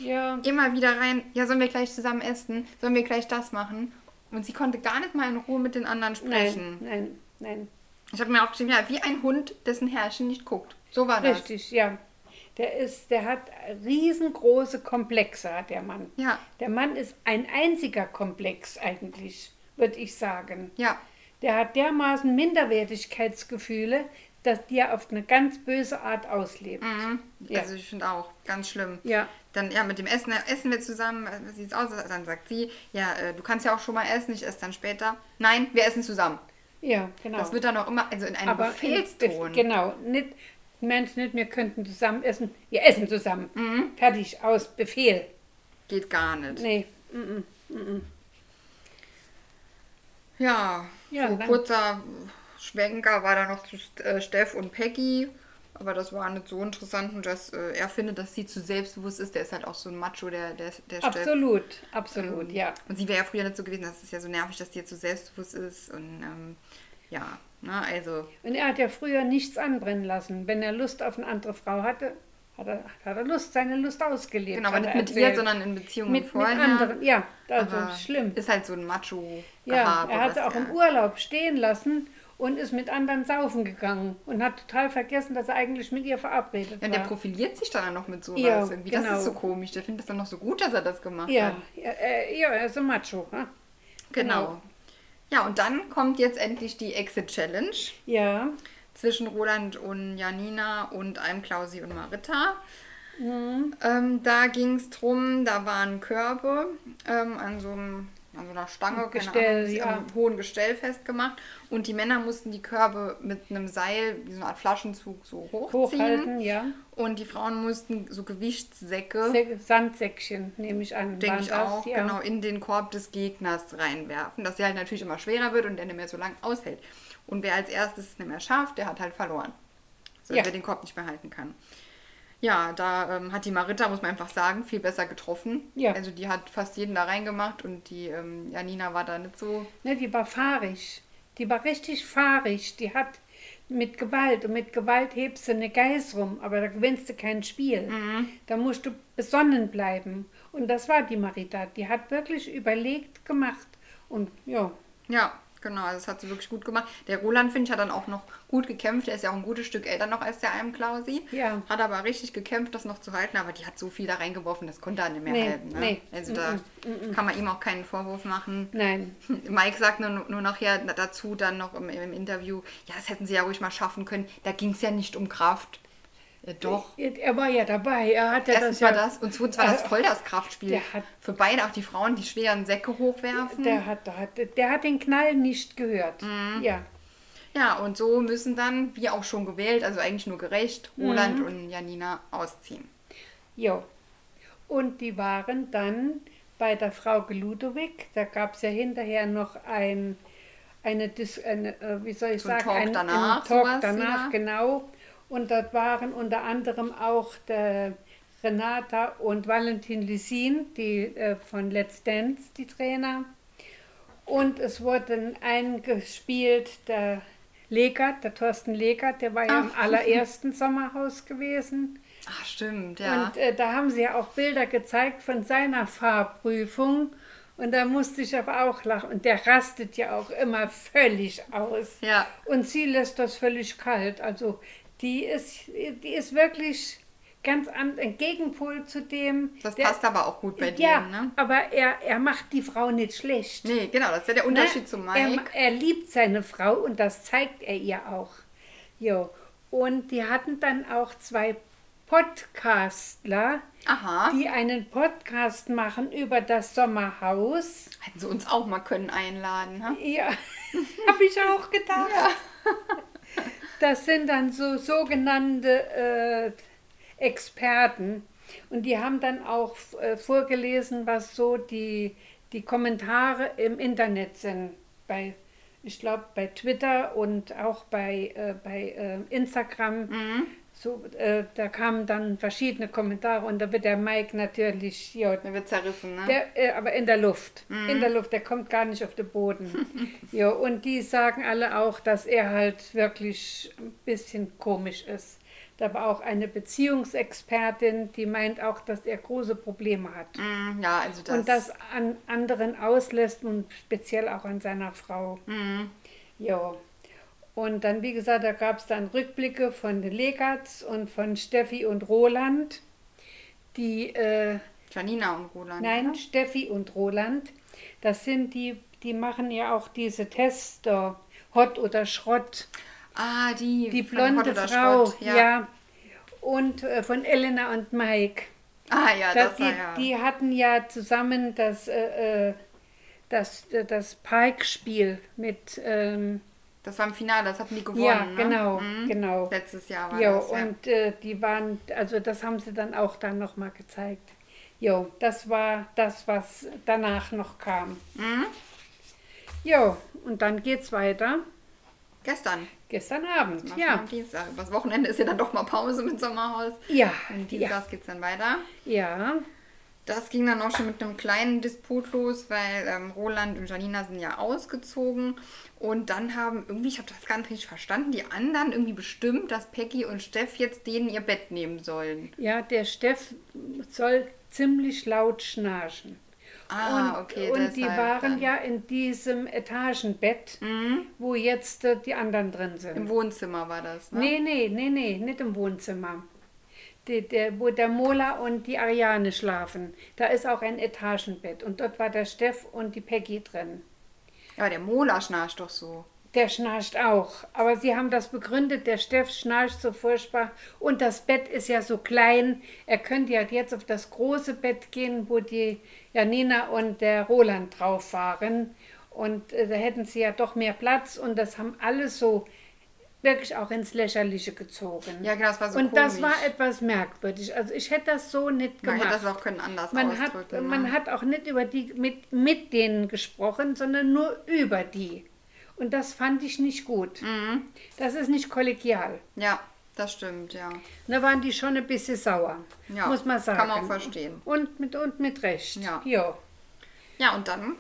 S3: Ja.
S2: Immer wieder rein, ja, sollen wir gleich zusammen essen? Sollen wir gleich das machen? Und sie konnte gar nicht mal in Ruhe mit den anderen sprechen.
S3: Nein, nein, nein.
S2: Ich habe mir aufgeschrieben, ja, wie ein Hund, dessen Herrchen nicht guckt. So war das.
S3: Richtig, ja. Der ist, der hat riesengroße Komplexe, hat der Mann.
S2: Ja.
S3: Der Mann ist ein einziger Komplex eigentlich, würde ich sagen.
S2: Ja,
S3: Der hat dermaßen Minderwertigkeitsgefühle, dass die er auf eine ganz böse Art auslebt.
S2: Mhm.
S3: Ja.
S2: Also ich finde auch ganz schlimm.
S3: Ja.
S2: Dann ja mit dem Essen essen wir zusammen. äh, Wie sieht's aus? Dann sagt sie, ja, äh, du kannst ja auch schon mal essen. Ich esse dann später. Nein, wir essen zusammen.
S3: Ja, genau.
S2: Das wird dann auch immer, also in einem
S3: Aber
S2: Befehlston.
S3: Genau, nicht Mensch, nicht wir könnten zusammen essen. Wir essen zusammen.
S2: Mhm.
S3: Fertig, aus, Befehl.
S2: Geht gar nicht.
S3: Nee. mm, mm.
S2: Ja,
S3: Ja,
S2: so kurzer Schwenker war da noch zu St- äh, Steff und Peggy. Aber das war nicht so interessant, und dass äh, er findet, dass sie zu selbstbewusst ist. Der ist halt auch so ein Macho, der, der, der Steff.
S3: Absolut, absolut, ja.
S2: Und sie wäre ja früher nicht so gewesen, das ist ja so nervig, dass die jetzt so selbstbewusst ist. Und ähm, ja, ne, also
S3: Und er hat ja früher nichts anbrennen lassen. Wenn er Lust auf eine andere Frau hatte, hat er, hat er Lust, seine Lust ausgelebt.
S2: Genau, aber nicht mit ihr,
S3: erzählt.
S2: sondern in Beziehungen
S3: mit, mit
S2: vorher.
S3: anderen. Ja, also
S2: Aber
S3: schlimm.
S2: Ist halt so ein macho
S3: Ja, er hat sie auch im Urlaub stehen lassen und ist mit anderen saufen gegangen und hat total vergessen, dass er eigentlich mit ihr verabredet
S2: Ja, und der
S3: war.
S2: profiliert sich dann noch mit sowas
S3: Ja,
S2: irgendwie. Das
S3: genau.
S2: ist so komisch. Der findet das dann noch so gut, dass er das gemacht
S3: Ja,
S2: hat.
S3: ja, äh, ja, er ist ein Macho. hm?
S2: Genau. Ja, und dann kommt jetzt endlich die Exit Challenge
S3: Ja,
S2: zwischen Roland und Janina und einem Klausi und Marita. Ähm, da ging es drum, da waren Körbe ähm, an so einem an so einer Stange,
S3: Gestell,
S2: Ahnung,
S3: ja.
S2: am hohen Gestell festgemacht. Und die Männer mussten die Körbe mit einem Seil, wie so eine Art Flaschenzug, so hochziehen.
S3: Hochhalten, ja.
S2: Und die Frauen mussten so Gewichtssäcke,
S3: Sandsäckchen nehme ich an.
S2: denke ich
S3: das,
S2: auch,
S3: ja.
S2: genau in den Korb des Gegners reinwerfen, dass der halt natürlich immer schwerer wird und der nicht mehr so lang aushält. Und wer als erstes es nicht mehr schafft, der hat halt verloren. So,
S3: Ja.
S2: wer den Korb nicht mehr halten kann. Ja, da ähm, hat die Marita, muss man einfach sagen, viel besser getroffen.
S3: Ja.
S2: Also die hat fast jeden da reingemacht und die ähm, Janina war da nicht so.
S3: Ne, die war fahrig. Die war richtig fahrig. Die hat mit Gewalt und mit Gewalt hebst du eine Geiß rum, aber da gewinnst du kein Spiel.
S2: Mhm.
S3: Da musst du besonnen bleiben. Und das war die Marita. Die hat wirklich überlegt gemacht. Und ja,
S2: Ja, genau, also das hat sie wirklich gut gemacht. Der Roland, finde ich, hat dann auch noch gut gekämpft. Er ist ja auch ein gutes Stück älter noch als der Alm Klausi.
S3: Ja.
S2: Hat aber richtig gekämpft, das noch zu halten, aber die hat so viel da reingeworfen, das konnte er nicht mehr
S3: Nee,
S2: halten. Ne?
S3: nee.
S2: Also da kann man ihm auch keinen Vorwurf machen.
S3: nein.
S2: Mike sagt nur, nur nachher dazu dann noch im, im Interview, ja, das hätten sie ja ruhig mal schaffen können. Da ging es ja nicht um Kraft. Ja, doch.
S3: Er war ja dabei. Er hatte
S2: Erstens
S3: das ja.
S2: war das und zweitens war das
S3: äh,
S2: voll das Kraftspiel.
S3: der hat-
S2: Für beide, auch die Frauen, die schweren Säcke hochwerfen.
S3: Der hat, der, hat, der hat den Knall nicht gehört.
S2: Mhm.
S3: Ja.
S2: Ja, und so müssen dann, wie auch schon gewählt, also eigentlich nur gerecht, Roland
S3: Mhm.
S2: und Janina ausziehen.
S3: Jo. Und die waren dann bei der Frau Ludowig. Da gab es ja hinterher noch ein, eine, eine äh, wie soll ich
S2: So
S3: sagen,
S2: Talk
S3: ein,
S2: danach,
S3: ein Talk danach,
S2: wieder?
S3: genau. Und dort waren unter anderem auch der Renata und Valentin Lisin, die äh, von Let's Dance, die Trainer. Und es wurde eingespielt der Legert, der Thorsten Legert, der war ja im
S2: Ach.
S3: allerersten Sommerhaus gewesen.
S2: Ach, stimmt, ja.
S3: Und äh, da haben sie ja auch Bilder gezeigt von seiner Fahrprüfung. Und da musste ich aber auch lachen. Und der rastet ja auch immer völlig aus.
S2: Ja.
S3: Und sie lässt das völlig kalt. Also die ist, die ist wirklich ganz an, ein Gegenpol zu dem.
S2: das
S3: der-
S2: passt aber auch gut bei
S3: ja,
S2: denen, ne?
S3: aber er, er macht die Frau nicht schlecht.
S2: Nee, genau, das ist ja der Unterschied
S3: Ne?
S2: zu
S3: Er,
S2: Mike.
S3: er liebt seine Frau und das zeigt er ihr auch. Jo. Und die hatten dann auch zwei Podcastler,
S2: Aha.
S3: die einen Podcast machen über das Sommerhaus.
S2: Hätten sie uns auch mal können einladen, ne?
S3: Ja, habe ich auch gedacht. Das sind dann so sogenannte äh, Experten. Und die haben dann auch äh, vorgelesen, was so die, die Kommentare im Internet sind. Bei, ich glaube, bei Twitter und auch bei, äh, bei äh, Instagram. So, äh, da kamen dann verschiedene Kommentare und da wird der Mike natürlich, ja,
S2: Der wird zerrissen, ne?
S3: der, äh, aber in der Luft. In der Luft, der kommt gar nicht auf den Boden. ja, und die sagen alle auch, dass er halt wirklich ein bisschen komisch ist. Da war auch eine Beziehungsexpertin, die meint auch, dass er große Probleme hat.
S2: Mm, ja, also das.
S3: Und das an anderen auslässt und speziell auch an seiner Frau.
S2: Mhm.
S3: Ja. Und dann, wie gesagt, da gab es dann Rückblicke von Legatz und von Steffi und Roland, die äh,
S2: Janina und Roland.
S3: Nein,
S2: oder?
S3: Steffi und Roland. Das sind die, die machen ja auch diese Tests da. Hot oder Schrott.
S2: Ah, die.
S3: Die blonde Frau.
S2: Schrott,
S3: ja. Und äh, von Elena und Mike.
S2: Ah, ja,
S3: Das,
S2: das
S3: die,
S2: war ja.
S3: die hatten ja zusammen das, äh, äh, das, äh, das Pike-Spiel mit. Ähm,
S2: Das war im Finale, das hatten die gewonnen.
S3: ja,
S2: ne?
S3: genau,
S2: Mhm.
S3: genau.
S2: Letztes Jahr war
S3: Jo,
S2: das. Ja.
S3: und äh, die waren, also das haben sie dann auch dann nochmal gezeigt. Jo, das war das, was danach noch kam.
S2: Mhm.
S3: Jo, und dann geht's weiter.
S2: Gestern.
S3: Gestern Abend,
S2: Machen
S3: ja.
S2: am Dienstag. Übers Wochenende ist ja dann doch mal Pause mit Sommerhaus.
S3: Ja,
S2: Und
S3: ja,
S2: Dienstags geht's dann weiter.
S3: ja,
S2: Das ging dann auch schon mit einem kleinen Disput los, weil ähm, Roland und Janina sind ja ausgezogen. Und dann haben irgendwie, ich habe das gar nicht richtig verstanden, die anderen irgendwie bestimmt, dass Peggy und Steff jetzt denen ihr Bett nehmen sollen.
S3: ja, der Steff soll ziemlich laut schnarchen.
S2: Ah,
S3: und,
S2: okay.
S3: Und die waren
S2: dann. Mhm.
S3: ja in diesem Etagenbett, wo jetzt äh, die anderen drin sind.
S2: Im Wohnzimmer war das, ne?
S3: Nee, nee, nee, nee, nicht im Wohnzimmer. Die, der, wo der Mola und die Ariane schlafen. Da ist auch ein Etagenbett. Und dort war der Steff und die Peggy drin.
S2: Ja, der Mola schnarcht doch so.
S3: Der schnarcht auch. Aber sie haben das begründet, der Steff schnarcht so furchtbar. Und das Bett ist ja so klein. Er könnte ja jetzt auf das große Bett gehen, wo die Janina und der Roland drauf waren. Und äh, da hätten sie ja doch mehr Platz. Und das haben alle so wirklich auch ins Lächerliche gezogen.
S2: Ja, genau, das war so
S3: Und das
S2: komisch.
S3: war etwas merkwürdig. Also ich hätte das so nicht
S2: Man
S3: gemacht.
S2: hätte das auch können anders
S3: man hat,
S2: ausdrücken.
S3: man
S2: ne?
S3: hat auch nicht über die mit, mit denen gesprochen, sondern nur über die. Und das fand ich nicht gut.
S2: Mhm.
S3: Das ist nicht kollegial.
S2: Ja, das stimmt, ja.
S3: Da waren die schon ein bisschen sauer,
S2: Ja,
S3: muss man sagen.
S2: kann man auch verstehen.
S3: Und mit, und mit Recht.
S2: Ja.
S3: Jo.
S2: Ja, und dann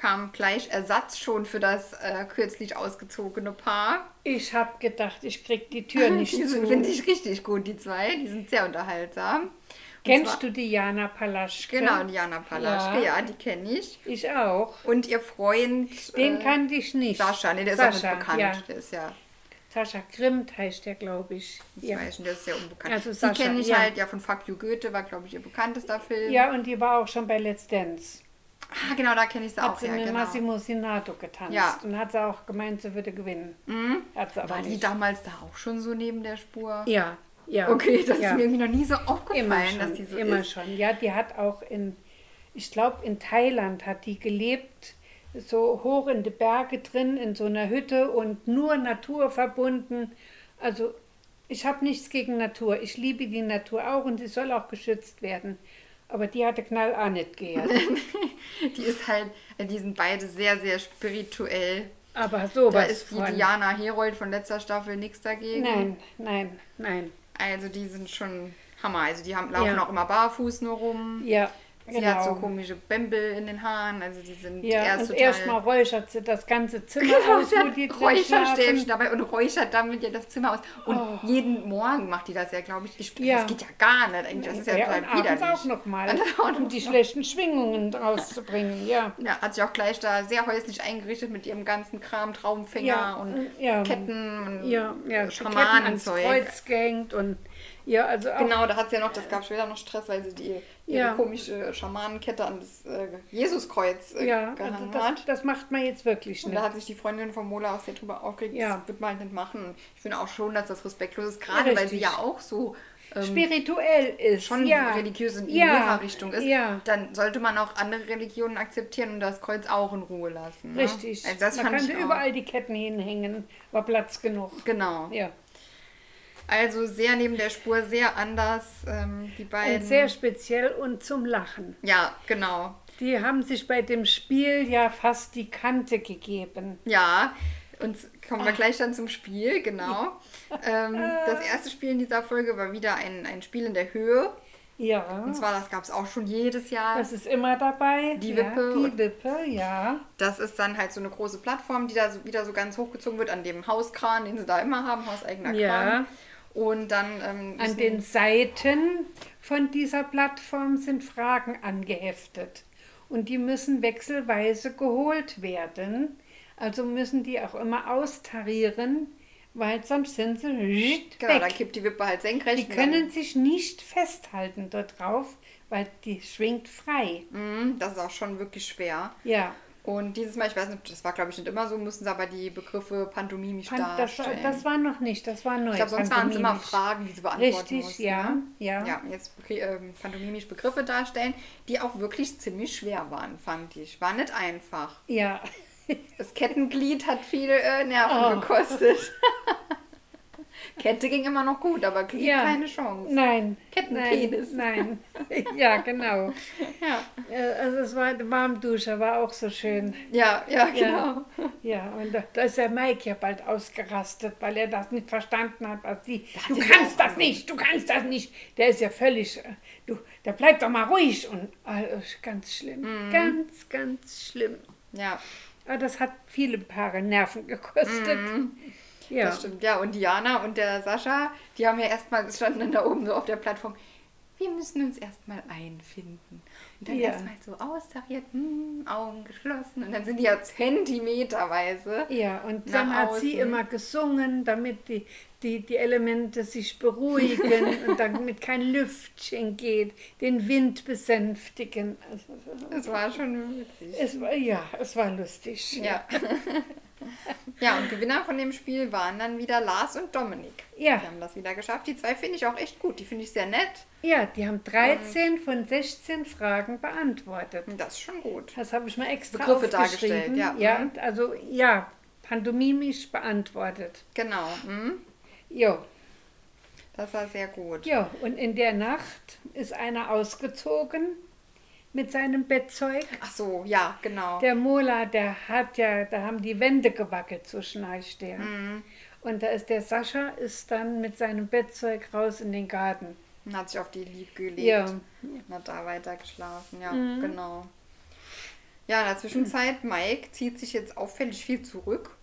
S2: kam gleich Ersatz schon für das äh, kürzlich ausgezogene Paar.
S3: Ich habe gedacht, ich krieg die Tür nicht
S2: Die sind,
S3: zu.
S2: finde ich, richtig gut, die zwei. Die sind sehr unterhaltsam.
S3: Kennst
S2: zwar-
S3: du die Jana Palaschke?
S2: Genau, Diana Palaschke,
S3: Ja.
S2: ja, die kenne ich.
S3: Ich auch.
S2: Und ihr Freund
S3: Den
S2: äh,
S3: kannte ich nicht.
S2: Sascha, nee, der ist
S3: Sascha,
S2: auch nicht bekannt.
S3: Ja.
S2: Der ist ja,
S3: Sascha Grimmt heißt der, glaube ich.
S2: ich
S3: Ja.
S2: weiß nicht, der ist sehr unbekannt.
S3: Also Sascha,
S2: kenne ich
S3: ja.
S2: halt ja von Fuck You Goethe, war, glaube ich, ihr bekanntester Film.
S3: ja, und die war auch schon bei Let's Dance.
S2: Ah, genau, da kenne ich sie
S3: Hat
S2: auch.
S3: sie
S2: Ja,
S3: mit
S2: genau.
S3: Massimo Sinato getanzt.
S2: Ja.
S3: Und hat sie auch gemeint, sie würde gewinnen. Hat sie aber
S2: War die
S3: nicht.
S2: damals da auch schon so neben der Spur?
S3: Ja, ja.
S2: Okay, das
S3: ja.
S2: ist mir irgendwie noch nie so aufgefallen,
S3: immer
S2: dass die so
S3: immer
S2: ist.
S3: schon. Ja, die hat auch in, ich glaube in Thailand hat die gelebt, so hoch in die Berge drin, in so einer Hütte und nur Natur verbunden. Also ich habe nichts gegen Natur. Ich liebe die Natur auch und sie soll auch geschützt werden. Aber die hatte Knall auch nicht geehrt.
S2: Die ist halt, die sind beide sehr, sehr spirituell.
S3: Aber
S2: Da
S3: sowas
S2: ist die
S3: von.
S2: Diana Herold von letzter Staffel nichts dagegen.
S3: Nein, nein, nein.
S2: Also die sind schon Hammer. Also die haben, laufen
S3: Ja.
S2: auch immer barfuß nur rum.
S3: Ja,
S2: Sie
S3: genau.
S2: hat so komische Bämbel in den Haaren. Also die sind
S3: ja,
S2: erst total...
S3: erstmal räuchert sie das ganze Zimmer
S2: Genau,
S3: aus,
S2: sie
S3: wo die
S2: Räucherstäbchen dabei und räuchert damit ja das Zimmer aus. Und
S3: Oh.
S2: jeden Morgen macht die das ja, glaube ich. ich
S3: Ja.
S2: Das geht ja gar nicht. Das ist ja,
S3: Ja,
S2: total
S3: und
S2: widerlich.
S3: auch nochmal, um die schlechten Schwingungen rauszubringen, ja.
S2: Ja, hat sich auch gleich da sehr häuslich eingerichtet mit ihrem ganzen Kram, Traumfänger und. Ketten und
S3: Ja, ja,
S2: Schamanenzeug.
S3: Kreuz gehängt und ja, also auch,
S2: Genau, da hat sie ja noch, das gab später noch Stress, weil sie die ihre
S3: Ja.
S2: komische Schamanenkette an das äh, Jesuskreuz äh,
S3: ja, also
S2: gehangen
S3: das,
S2: hat.
S3: das macht man jetzt wirklich
S2: Und
S3: nicht.
S2: da hat sich die Freundin von Mola auch sehr drüber aufgeregt,
S3: Ja.
S2: das wird man halt nicht machen. Und ich finde auch schon, dass das respektlos ist, gerade weil sie
S3: Richtig.
S2: ja auch so ähm,
S3: Spirituell ist,
S2: schon
S3: ja.
S2: religiös in
S3: ja.
S2: ihrer Richtung ist,
S3: Ja,
S2: dann sollte man auch andere Religionen akzeptieren und das Kreuz auch in Ruhe lassen. Ne?
S3: richtig.
S2: Also das
S3: man könnte überall die Ketten hinhängen, war Platz genug.
S2: Genau.
S3: Ja.
S2: Also sehr neben der Spur, sehr anders, ähm, die beiden.
S3: Und sehr speziell und zum Lachen.
S2: ja, genau.
S3: Die haben sich bei dem Spiel ja fast die Kante gegeben.
S2: Ja, und kommen wir gleich dann zum Spiel, genau. ähm, das erste Spiel in dieser Folge war wieder ein, ein Spiel in der Höhe.
S3: Ja,
S2: Und zwar, das gab es auch schon jedes Jahr.
S3: das ist immer dabei.
S2: Die
S3: ja,
S2: Wippe
S3: Die Wippe, ja.
S2: Das ist dann halt so eine große Plattform, die da so, wieder so ganz hochgezogen wird an dem Hauskran, den sie da immer haben, hauseigener
S3: Ja.
S2: Und dann ähm,
S3: An den Seiten von dieser Plattform sind Fragen angeheftet. Und die müssen wechselweise geholt werden. Also müssen die auch immer austarieren, weil sonst sind sie nicht
S2: Genau,
S3: weg.
S2: dann kippt die Wippe halt senkrecht.
S3: Die
S2: und dann-
S3: können sich nicht festhalten dort drauf, weil die schwingt frei.
S2: Mhm, das ist auch schon wirklich schwer.
S3: Ja,
S2: Und dieses Mal, ich weiß nicht, das war glaube ich nicht immer so, mussten sie aber die Begriffe pantomimisch
S3: Pan- das,
S2: darstellen.
S3: das war noch nicht, das war neu.
S2: ich glaube, sonst waren es immer. Fragen, die sie beantworten
S3: Richtig,
S2: mussten.
S3: ja,
S2: ne?
S3: ja.
S2: Ja, jetzt ähm, pantomimisch Begriffe darstellen, die auch wirklich ziemlich schwer waren, fand ich. War nicht einfach.
S3: Ja,
S2: Das Kettenglied hat viel äh, Nerven
S3: Oh.
S2: gekostet. Kette ging immer noch gut, aber Glied
S3: Ja.
S2: keine Chance.
S3: nein.
S2: Kettenpenis.
S3: Nein, nein. Ja, genau.
S2: Ja,
S3: Äh, Also es war eine Warmdusche, war auch so schön.
S2: ja, ja, genau.
S3: Ja, und da, da ist der Mike ja bald ausgerastet, weil er das nicht verstanden hat, was sie. Du kannst das nicht, du kannst das nicht. Der ist ja völlig. äh, Du, der bleibt doch mal ruhig und also, ganz schlimm,
S2: Mhm.
S3: ganz, ganz schlimm.
S2: Ja,
S3: Aber das hat viele Paare Nerven gekostet. Ja.
S2: Das stimmt. Ja, und Diana und der Sascha, die haben ja erstmal, standen dann da oben so auf der Plattform. Wir müssen uns erstmal einfinden. Und dann
S3: Ja.
S2: erstmal so austariert, hm, Augen geschlossen. Und dann sind die ja zentimeterweise.
S3: Ja, und dann hat sie
S2: außen.
S3: immer gesungen, damit die, die, die Elemente sich beruhigen und damit kein Lüftchen geht, den Wind besänftigen. Also,
S2: Das war schon witzig.
S3: es war, ja, es war lustig.
S2: Ja. Ja, und Gewinner von dem Spiel waren dann wieder Lars und Dominik.
S3: Ja.
S2: Die haben das wieder geschafft. Die zwei finde ich auch echt gut. Die finde ich sehr nett.
S3: Ja, die haben 13 von 16 Fragen beantwortet.
S2: Und das ist schon gut.
S3: Das habe ich mal extra
S2: Begriffe
S3: aufgeschrieben.
S2: dargestellt, ja.
S3: Ja,
S2: Mhm.
S3: also ja, pantomimisch beantwortet.
S2: Genau. Mhm.
S3: Jo,
S2: Das war sehr gut.
S3: jo, und in der Nacht ist einer ausgezogen mit seinem Bettzeug.
S2: Ach so, ja, genau.
S3: Der Mola, der hat ja, da haben die Wände gewackelt, so schnarcht der.
S2: Mhm.
S3: Und da ist der Sascha, ist dann mit seinem Bettzeug raus in den Garten.
S2: Und hat sich auf die Lieb gelegt.
S3: Ja.
S2: Und hat da weiter geschlafen. Ja,
S3: Mhm.
S2: genau. Ja, in der Zwischenzeit, Mike zieht sich jetzt auffällig viel zurück.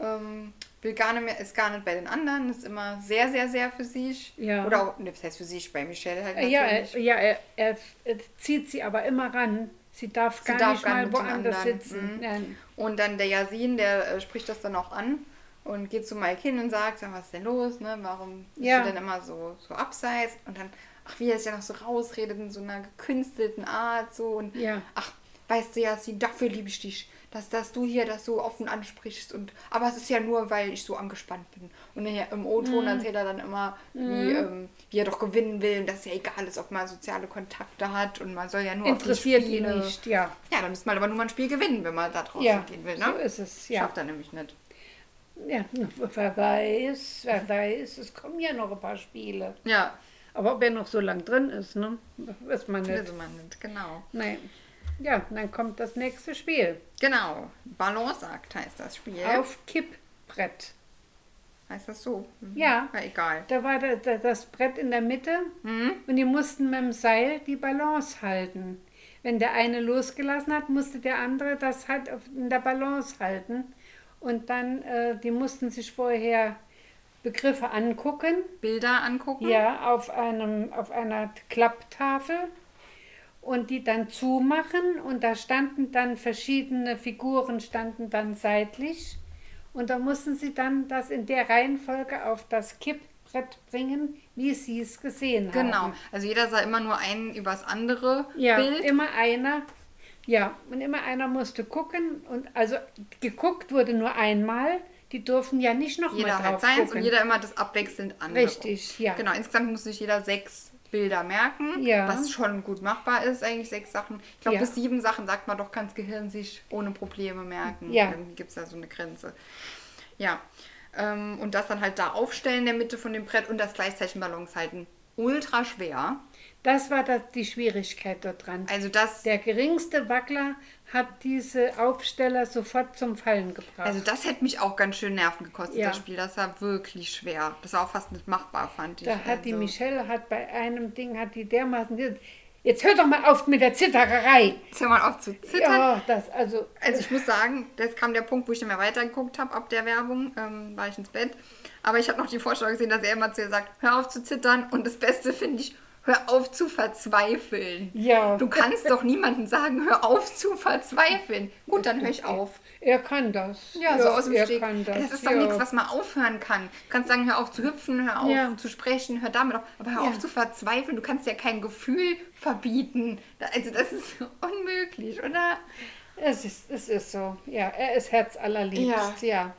S2: Ähm, will gar nicht mehr, ist gar nicht bei den anderen, ist immer sehr, sehr, sehr für sich.
S3: Ja.
S2: Oder auch, ne, das heißt für sich, bei Michelle halt
S3: Äh, Ja,
S2: natürlich.
S3: er, ja er, er, er zieht sie aber immer ran. Sie darf
S2: Sie
S3: gar
S2: darf
S3: nicht
S2: gar
S3: mal woanders
S2: anderen.
S3: sitzen.
S2: Mhm.
S3: Nein.
S2: Und dann der Yasin, der äh, spricht das dann auch an und geht zu Mike hin und sagt, sag, was ist denn los, ne? Warum bist
S3: Ja.
S2: du denn immer so, so abseits? Und dann, ach, wie er sich ja noch so rausredet in so einer gekünstelten Art, so und
S3: Ja.
S2: ach, weißt du, Yasin, dafür liebe ich dich. Dass, dass du hier das so offen ansprichst und aber es ist ja nur, weil ich so angespannt bin. Und hier im O-Ton
S3: Mhm.
S2: erzählt er dann immer, wie, ähm, wie er doch gewinnen will und dass es ja egal ist, ob man soziale Kontakte hat und man soll ja nur
S3: Interessiert
S2: auf die
S3: ihn
S2: Spiele.
S3: nicht, ja.
S2: Ja, dann müsste man aber nur mal ein Spiel gewinnen, wenn man da draußen
S3: Ja,
S2: gehen will,
S3: so
S2: ne?
S3: ist es, ja.
S2: Schafft er nämlich nicht.
S3: ja. Wer weiß, wer weiß, es kommen ja noch ein paar Spiele.
S2: Ja,
S3: Aber ob er noch so lang drin ist, ne? Weiß man nicht.
S2: wissen man nicht, genau.
S3: Nein. Ja, dann kommt das nächste Spiel.
S2: Genau, Balanceakt heißt das Spiel.
S3: Auf Kippbrett.
S2: Heißt das so? Mhm.
S3: Ja.
S2: Na, egal.
S3: Da war da, da, das Brett in der Mitte
S2: Mhm.
S3: und die mussten mit dem Seil die Balance halten. Wenn der eine losgelassen hat, musste der andere das halt in der Balance halten. Und dann, äh, die mussten sich vorher Begriffe angucken,
S2: Bilder angucken.
S3: ja, auf, einem, auf einer Klapptafel und die dann zumachen und da standen dann verschiedene Figuren, standen dann seitlich und da mussten sie dann das in der Reihenfolge auf das Kippbrett bringen, wie sie es gesehen
S2: Genau.
S3: haben.
S2: Also jeder sah immer nur ein übers andere
S3: Ja,
S2: Bild.
S3: immer einer. Ja, und immer einer musste gucken und also geguckt wurde nur einmal. Die durften ja nicht noch
S2: Jeder
S3: mal
S2: hat
S3: drauf
S2: seins
S3: gucken.
S2: und jeder immer das abwechselnd andere.
S3: Richtig, ja.
S2: Genau, insgesamt muss sich jeder sechs Bilder merken,
S3: Ja.
S2: was schon gut machbar ist, eigentlich sechs Sachen. Ich glaube,
S3: Ja.
S2: bis sieben Sachen sagt man doch, kann das Gehirn sich ohne Probleme merken.
S3: Ja.
S2: Irgendwie gibt es da so eine Grenze. Ja. Ähm, und das dann halt da aufstellen in der Mitte von dem Brett und das gleichzeitig in Balance halten. Ultra schwer.
S3: Das war das, die Schwierigkeit dort dran.
S2: Also das,
S3: Der geringste Wackler hat diese Aufsteller sofort zum Fallen gebracht.
S2: also das hätte mich auch ganz schön Nerven gekostet,
S3: Ja.
S2: das Spiel. Das war wirklich schwer. Das war auch fast nicht machbar, fand ich.
S3: da hat die
S2: also.
S3: Michelle hat bei einem Ding hat die dermaßen gesagt, jetzt hör doch mal auf mit der Zittererei.
S2: Jetzt hör mal auf zu zittern.
S3: Ja, das also
S2: Also ich muss sagen, das kam der Punkt, wo ich dann mehr weitergeguckt habe ab der Werbung, ähm, war ich ins Bett. Aber ich habe noch die Vorschau gesehen, dass er immer zu ihr sagt, hör auf zu zittern. Und das Beste finde ich, hör auf zu verzweifeln.
S3: Ja.
S2: Du kannst doch niemandem sagen, hör auf zu verzweifeln. Gut, dann höre ich auf.
S3: er kann das.
S2: Ja, so aus dem
S3: er
S2: Steg.
S3: kann
S2: Das,
S3: das.
S2: ist doch
S3: ja.
S2: nichts, was man aufhören kann. Du kannst sagen, hör auf zu hüpfen, hör auf
S3: Ja.
S2: zu sprechen, hör damit auf. Aber hör
S3: Ja.
S2: auf zu verzweifeln. Du kannst ja kein Gefühl verbieten. Also das ist unmöglich, oder?
S3: Es ist, es ist so. Ja, er ist herzallerliebst. Ja.
S2: Ja,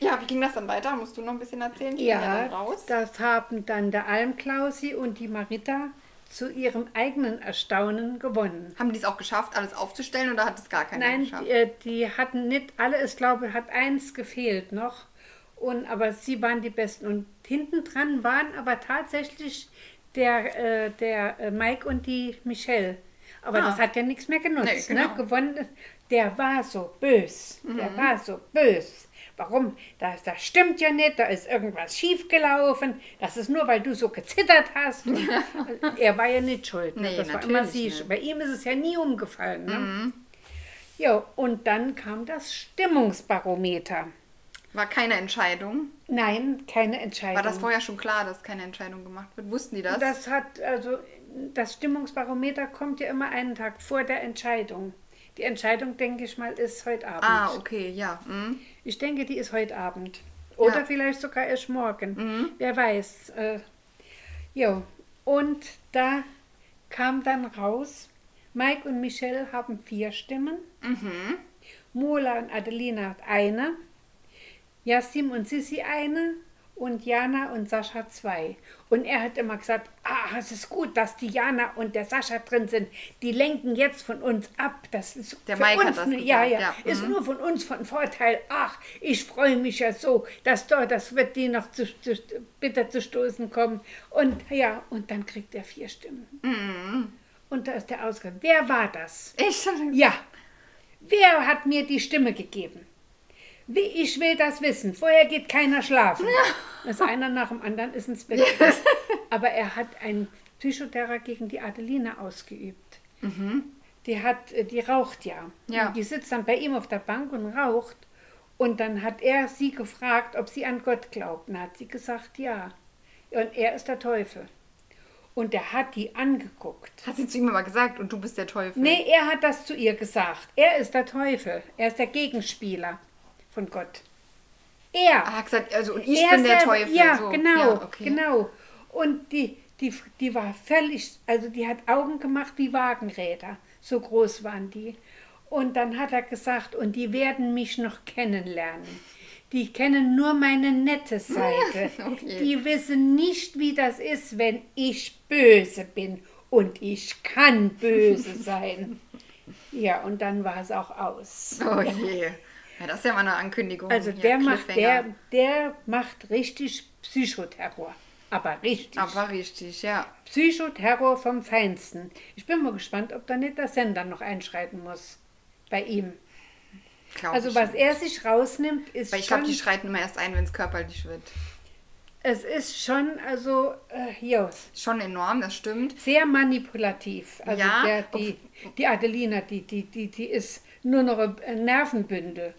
S2: wie ging das dann weiter? Musst du noch ein bisschen erzählen? Die
S3: Ja,
S2: raus.
S3: das haben dann der Almklausi und die Marita zu ihrem eigenen Erstaunen gewonnen.
S2: Haben die es auch geschafft, alles aufzustellen oder hat es gar keiner
S3: Nein,
S2: geschafft?
S3: die, äh, die hatten nicht alle, ich glaube, hat eins gefehlt noch. Und, aber sie waren die Besten. Und hinten dran waren aber tatsächlich der, äh, der äh, Mike und die Michelle. Aber
S2: Ah.
S3: das hat ja nichts mehr genutzt.
S2: Nee, genau. Mhm.
S3: ne? Gewonnen, der war so bös. Der war so bös. Warum? Das, das stimmt ja nicht, da ist irgendwas schiefgelaufen. Das ist nur, weil du so gezittert hast. Er war ja nicht schuld. Ne?
S2: Nee,
S3: das war immer sie.
S2: nicht. Mhm.
S3: Bei ihm ist es ja nie umgefallen. Ne? Ja, und dann kam das Stimmungsbarometer.
S2: War keine Entscheidung.
S3: Nein, keine Entscheidung.
S2: War das vorher schon klar, dass keine Entscheidung gemacht wird? Wussten die das?
S3: Das hat, also, das Stimmungsbarometer kommt ja immer einen Tag vor der Entscheidung. Die Entscheidung, denke ich mal, ist heute Abend.
S2: ah, okay, ja. Mhm.
S3: Ich denke, die ist heute Abend. Oder
S2: Ja. Mhm.
S3: vielleicht sogar erst morgen. Wer weiß. Äh, jo. Und da kam dann raus, Mike und Michelle haben vier Stimmen.
S2: Mhm.
S3: Mola und Adelina hat eine. Jassim und Sissi eine und Jana und Sascha zwei. Und er hat immer gesagt, ah, es ist gut, dass die Jana und der Sascha drin sind. Die lenken jetzt von uns ab. Das ist
S2: Der
S3: für
S2: Mike
S3: uns
S2: gesagt,
S3: ja, ja,
S2: ja.
S3: ist
S2: Mhm.
S3: nur von uns von Vorteil. Ach, ich freue mich ja so, dass dort, das wird die noch zu, zu, bitter zu stoßen kommen. Und ja, und dann kriegt er vier Stimmen.
S2: Mhm.
S3: Und da ist der Ausgang. Wer war das?
S2: Ich
S3: Ja. Wer hat mir die Stimme gegeben? Wie, ich will das wissen. Vorher geht keiner schlafen. Das einer nach dem anderen ist ins Bett. gegangen. Aber er hat ein Psychoterror gegen die Adeline ausgeübt. Die hat, äh, die raucht ja.
S2: Ja.
S3: Die sitzt dann bei ihm auf der Bank und raucht. Und dann hat er sie gefragt, ob sie an Gott glaubt. Und hat sie gesagt, ja. Und er ist der Teufel. Und er hat die angeguckt.
S2: Hat sie zu ihm immer gesagt und du bist der Teufel.
S3: Nee, er hat das zu ihr gesagt. Er ist der Teufel. Er ist der Gegenspieler von Gott. Er.
S2: Ah, gesagt, also und ich
S3: er
S2: bin der
S3: selber-
S2: Teufel.
S3: Ja,
S2: so.
S3: genau,
S2: Ja, okay.
S3: genau. Und die, die, die war völlig, also die hat Augen gemacht wie Wagenräder. So groß waren die. Und dann hat er gesagt, und die werden mich noch kennenlernen. Die kennen nur meine nette Seite.
S2: Okay.
S3: Die wissen nicht, wie das ist, wenn ich böse bin. Und ich kann böse sein. Ja, und dann war es auch aus.
S2: Oh je. Ja, das ist ja mal eine Ankündigung.
S3: Also der macht, der, der macht richtig Psychoterror. Aber richtig.
S2: Aber richtig, ja.
S3: Psychoterror vom Feinsten. Ich bin mal gespannt, ob da nicht der Sender noch einschreiten muss. Bei ihm.
S2: Glaub
S3: Also was
S2: nicht.
S3: er sich rausnimmt, ist
S2: Weil ich glaube, die schreiten immer erst ein, wenn es körperlich wird.
S3: es ist schon, also, äh, ja,
S2: Schon enorm, das stimmt.
S3: sehr manipulativ. Also
S2: Ja,
S3: der, die, die Adelina, die, die, die, die ist nur noch ein Nervenbündel.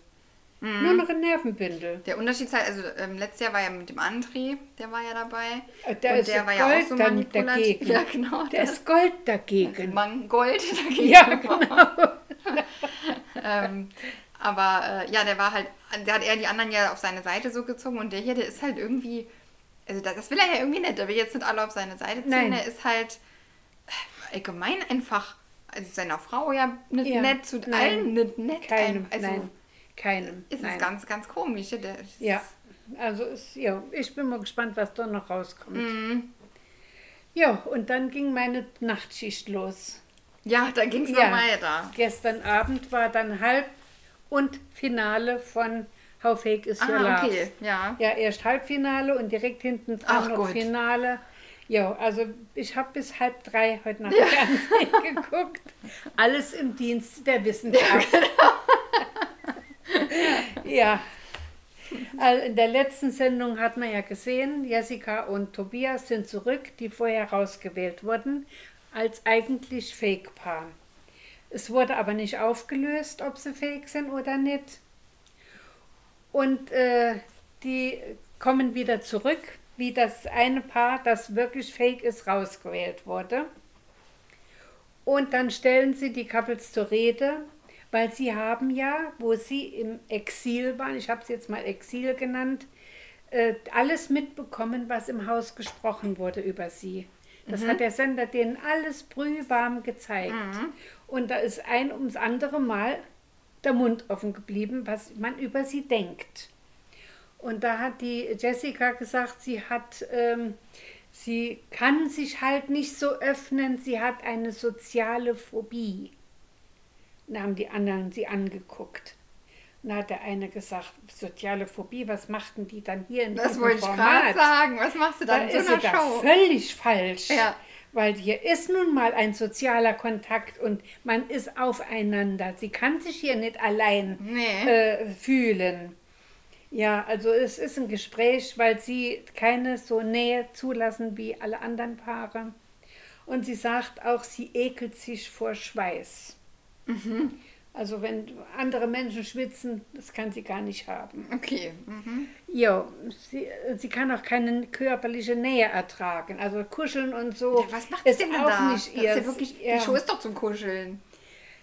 S2: Mhm.
S3: Nur noch ein Nervenbündel.
S2: Der Unterschied ist halt, also ähm, letztes Jahr war ja mit dem André, der war ja dabei.
S3: Äh, Der
S2: und
S3: ist
S2: der war ja auch
S3: Gold
S2: so
S3: dagegen.
S2: Ja, genau.
S3: Der ist Gold dagegen.
S2: Mangold dagegen.
S3: Ja, genau.
S2: ähm, aber äh, ja, der war halt, der hat eher die anderen ja auf seine Seite so gezogen und der hier, der ist halt irgendwie, also das, das will er ja irgendwie nicht, der will jetzt nicht alle auf seine Seite ziehen,
S3: Nein.
S2: der ist halt äh, allgemein einfach, also seiner Frau ja nicht
S3: Ja,
S2: nett, zu
S3: nein,
S2: allen nicht nett.
S3: Keinem,
S2: also
S3: nein, keinem.
S2: ist
S3: nein.
S2: es ganz, ganz komisch. ja,
S3: Ja, also ist, ja, ich bin mal gespannt, was da noch rauskommt.
S2: Mhm.
S3: Ja, und dann ging meine Nachtschicht los.
S2: Ja, da ging es
S3: Ja.
S2: noch weiter.
S3: Gestern Abend war dann Halb- und Finale von How Fake Is Your
S2: Ah,
S3: Love.
S2: okay, ja.
S3: Ja, erst Halbfinale und direkt hinten dran
S2: Ach
S3: noch
S2: Gott.
S3: Finale. Ja, also ich habe bis halb drei heute Nacht Fernsehen geguckt. Alles im Dienst der Wissenschaft. ja. Also in der letzten Sendung hat man ja gesehen, Jessica und Tobias sind zurück, die vorher rausgewählt wurden, als eigentlich Fake-Paar. Es wurde aber nicht aufgelöst, ob sie fake sind oder nicht. Und äh, die kommen wieder zurück, wie das eine Paar, das wirklich fake ist, rausgewählt wurde. Und dann stellen sie die Couples zur Rede, weil sie haben ja, wo sie im Exil waren, ich habe es jetzt mal Exil genannt, äh, alles mitbekommen, was im Haus gesprochen wurde über sie. Das hat der Sender denen alles brühwarm gezeigt. Und da ist ein ums andere Mal der Mund offen geblieben, was man über sie denkt. Und da hat die Jessica gesagt, sie hat, ähm, sie kann sich halt nicht so öffnen, sie hat eine soziale Phobie. Da haben die anderen sie angeguckt. Da hat der eine gesagt, soziale Phobie, was machten die dann hier in
S2: Das wollte ich gerade sagen. Was machst du da
S3: Da
S2: in so
S3: ist
S2: einer
S3: sie da
S2: Show?
S3: völlig falsch.
S2: Ja.
S3: Weil hier ist nun mal ein sozialer Kontakt und man ist aufeinander. Sie kann sich hier nicht allein
S2: Nee.
S3: äh, fühlen. Ja, also es ist ein Gespräch, weil sie keine so Nähe zulassen wie alle anderen Paare. Und sie sagt auch, sie ekelt sich vor Schweiß.
S2: Mhm.
S3: Also wenn andere Menschen schwitzen, das kann sie gar nicht haben.
S2: Okay. Mhm.
S3: Ja, sie, sie kann auch keine körperliche Nähe ertragen. Also kuscheln und so.
S2: Ja, was macht sie denn
S3: auch
S2: da?
S3: nicht
S2: Das
S3: ihr.
S2: ist ja wirklich,
S3: ja.
S2: Die Show ist doch zum Kuscheln.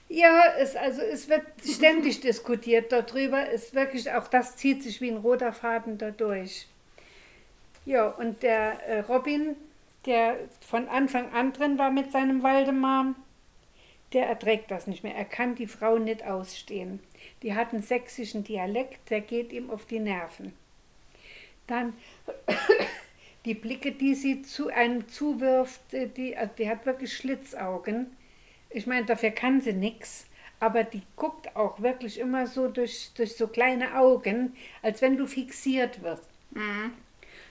S3: Ja, es, also es wird ständig diskutiert darüber. Es wirklich, auch das zieht sich wie ein roter Faden dadurch. Ja, und der äh, Robin, der von Anfang an drin war mit seinem Waldemar, der erträgt das nicht mehr. Er kann die Frau nicht ausstehen. Die hat einen sächsischen Dialekt, der geht ihm auf die Nerven. Dann die Blicke, die sie zu einem zuwirft, äh, die, also die hat wirklich Schlitzaugen. Ich meine, dafür kann sie nichts, aber die guckt auch wirklich immer so durch, durch so kleine Augen, als wenn du fixiert wirst.
S2: Mhm.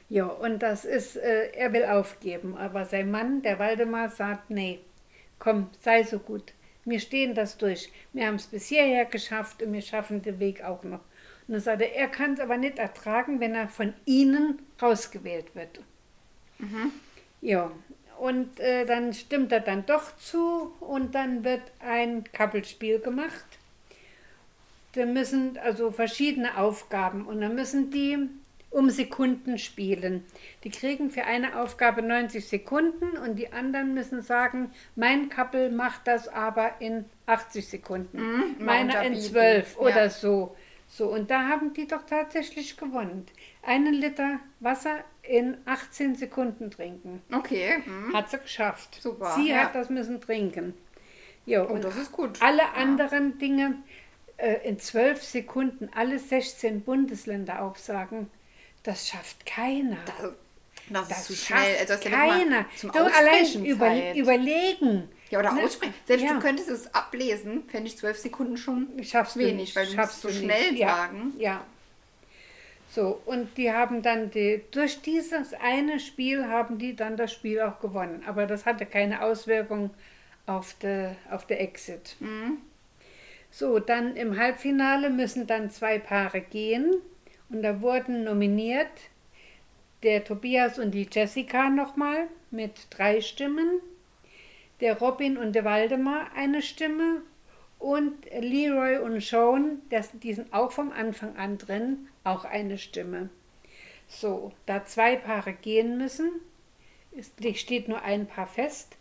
S3: Ja, und das ist, äh, er will aufgeben, aber sein Mann, der Waldemar, sagt, nee, komm, sei so gut, wir stehen das durch. Wir haben es bis hierher geschafft und wir schaffen den Weg auch noch. Und dann sagt er, er kann es aber nicht ertragen, wenn er von ihnen rausgewählt wird. Ja, und äh, dann stimmt er dann doch zu und dann wird ein Kappelspiel gemacht. Da müssen also verschiedene Aufgaben und dann müssen die um Sekunden spielen. Die kriegen für eine Aufgabe 90 Sekunden und die anderen müssen sagen, mein Kappel macht das aber in 80 Sekunden,
S2: Mhm,
S3: meiner in
S2: unterbieten.
S3: 12 oder
S2: Ja.
S3: so. So, und da haben die doch tatsächlich gewonnen. Einen Liter Wasser in 18 Sekunden trinken.
S2: Okay. Mhm.
S3: Hat sie geschafft.
S2: Super,
S3: Sie
S2: ja.
S3: hat das müssen trinken. Ja,
S2: Oh,
S3: und
S2: das ist gut.
S3: alle anderen Dinge äh, in zwölf Sekunden alle 16 Bundesländer aufsagen, das schafft keiner.
S2: Das, das,
S3: Das
S2: ist zu schnell. Also, das
S3: keiner.
S2: Zum
S3: du allein über, überlegen.
S2: Ja, oder
S3: Ne?
S2: aussprechen. Selbst
S3: Ja.
S2: du könntest es ablesen, fände ich zwölf Sekunden schon
S3: Schaffst du
S2: wenig,
S3: nicht,
S2: weil du musst so
S3: du nicht.
S2: schnell
S3: ja.
S2: sagen.
S3: Ja. So, und die haben dann, die, durch dieses eine Spiel haben die dann das Spiel auch gewonnen. Aber das hatte keine Auswirkung auf der auf Exit.
S2: Mhm.
S3: So, dann im Halbfinale müssen dann zwei Paare gehen. Und da wurden nominiert der Tobias und die Jessica nochmal mit drei Stimmen, der Robin und der Waldemar eine Stimme und Leroy und Sean, das, die sind auch vom Anfang an drin, auch eine Stimme. So, da zwei Paare gehen müssen, steht nur ein Paar fest,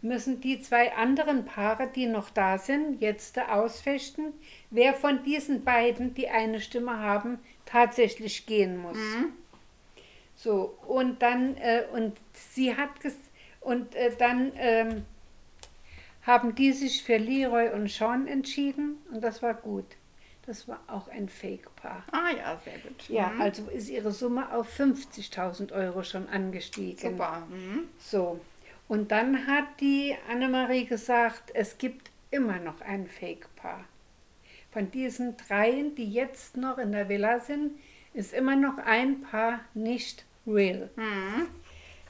S3: müssen die zwei anderen Paare, die noch da sind, jetzt ausfechten, wer von diesen beiden, die eine Stimme haben, tatsächlich gehen muss. So, und dann, äh, und sie hat, ges und äh, dann ähm, haben die sich für Leroy und Sean entschieden und das war gut. Das war auch ein Fake-Paar.
S2: Ah ja, sehr gut.
S3: Ja,
S2: Mhm.
S3: also ist ihre Summe auf 50.000 Euro schon angestiegen.
S2: Super. Mhm.
S3: So, und dann hat die Annemarie gesagt, es gibt immer noch ein Fake-Paar. Von diesen dreien, die jetzt noch in der Villa sind, ist immer noch ein Paar nicht real.
S2: Mhm.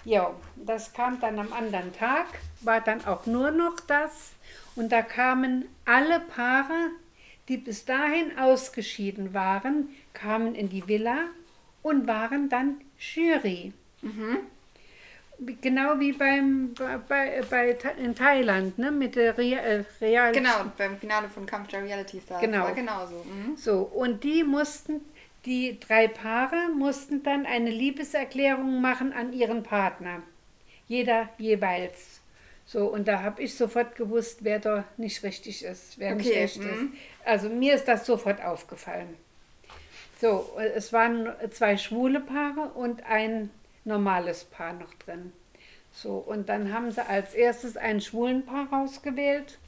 S3: Ja, das kam dann am anderen Tag, war dann auch nur noch das. Und da kamen alle Paare, die bis dahin ausgeschieden waren, kamen in die Villa und waren dann Jury. Wie- Genau wie beim, bei, bei, in Thailand, ne, mit der Rea- äh, Real.
S2: Genau, beim Finale von Kampf der Reality Stars.
S3: Genau.
S2: War genauso. Mhm.
S3: So, und die mussten, die drei Paare mussten dann eine Liebeserklärung machen an ihren Partner. Jeder jeweils. So, und da habe ich sofort gewusst, wer da nicht richtig ist, wer nicht
S2: Okay,
S3: echt ist.
S2: mhm.
S3: Also mir ist das sofort aufgefallen. So, es waren zwei schwule Paare und ein normales Paar noch drin. So, und dann haben sie als erstes ein schwulen Paar ausgewählt.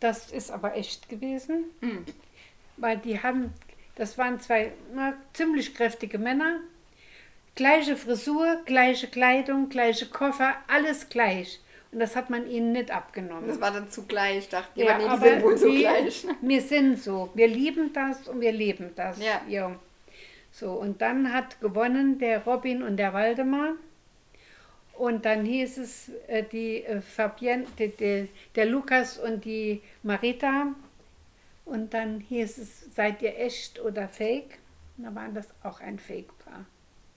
S3: Das ist aber echt gewesen
S2: Mhm.
S3: weil die haben, das waren zwei na, ziemlich kräftige Männer, gleiche Frisur, gleiche Kleidung, gleiche Koffer, alles gleich. Und das hat man ihnen nicht abgenommen.
S2: Das war dann zugleich, dachte ich.
S3: Ja,
S2: die
S3: aber
S2: sind wohl so gleich.
S3: Wir sind so, wir lieben das und wir leben das.
S2: Ja.
S3: So, und dann hat gewonnen der Robin und der Waldemar. Und dann hieß es, äh, die äh, Fabienne, die, die, der Lukas und die Marita. Und dann hieß es, seid ihr echt oder fake? Und da war das auch ein Fake-Paar.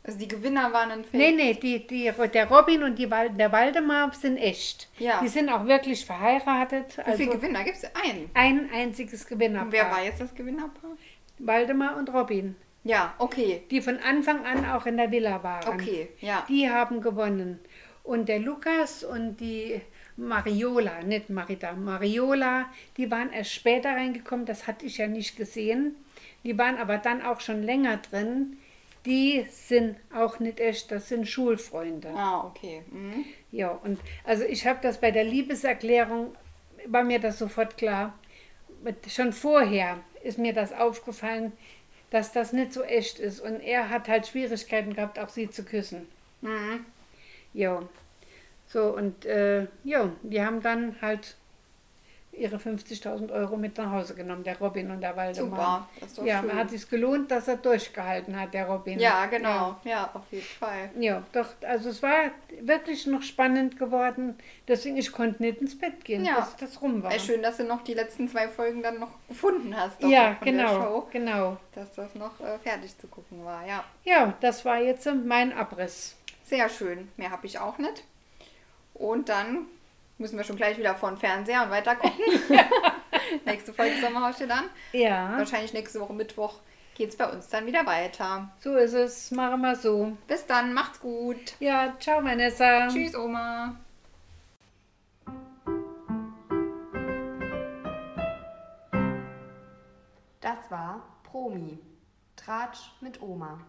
S2: Also die Gewinner waren ein Fake.
S3: Nee, nee, die, die, der Robin und die, der Waldemar sind echt.
S2: Ja.
S3: Die sind auch wirklich verheiratet.
S2: Wie viele
S3: Also
S2: Gewinner gibt es? Einen.
S3: ein einziges Gewinnerpaar.
S2: Und wer war jetzt das Gewinnerpaar?
S3: Waldemar und Robin,
S2: Ja, okay.
S3: die von Anfang an auch in der Villa waren.
S2: Okay, ja.
S3: Die haben gewonnen. Und der Lukas und die Mariola, nicht Marita, Mariola, die waren erst später reingekommen, das hatte ich ja nicht gesehen. Die waren aber dann auch schon länger drin. Die sind auch nicht echt, das sind Schulfreunde.
S2: Ah, okay. Mhm.
S3: Ja, und also ich habe das bei der Liebeserklärung, war mir das sofort klar, schon vorher, ist mir das aufgefallen, dass das nicht so echt ist. Und er hat halt Schwierigkeiten gehabt, auch sie zu küssen.
S2: Mhm.
S3: Ja. So, und äh, ja, die haben dann halt ihre 50.000 Euro mit nach Hause genommen, der Robin und der Waldemar.
S2: Super,
S3: Ja,
S2: schön.
S3: hat sich gelohnt, dass er durchgehalten hat, der Robin.
S2: Ja, genau. Ja. auf jeden Fall.
S3: Ja, doch, also es war wirklich noch spannend geworden. Deswegen, ich konnte nicht ins Bett gehen,
S2: Ja.
S3: bis das rum war.
S2: Äh, schön, dass du noch die letzten zwei Folgen dann noch gefunden hast.
S3: Ja, genau, genau.
S2: dass das noch äh, fertig zu gucken war. Ja,
S3: Ja, das war jetzt äh, mein Abriss.
S2: sehr schön. Mehr habe ich auch nicht. Und dann müssen wir schon gleich wieder vor den Fernseher und weiter gucken. Nächste Folge Sommerhaus steht an.
S3: Ja,
S2: Wahrscheinlich nächste Woche Mittwoch geht es bei uns dann wieder weiter.
S3: so ist es. Machen wir so.
S2: Bis dann, macht's gut.
S3: Ja, ciao, Vanessa.
S2: Tschüss, Oma.
S1: Das war Promi. Tratsch mit Oma.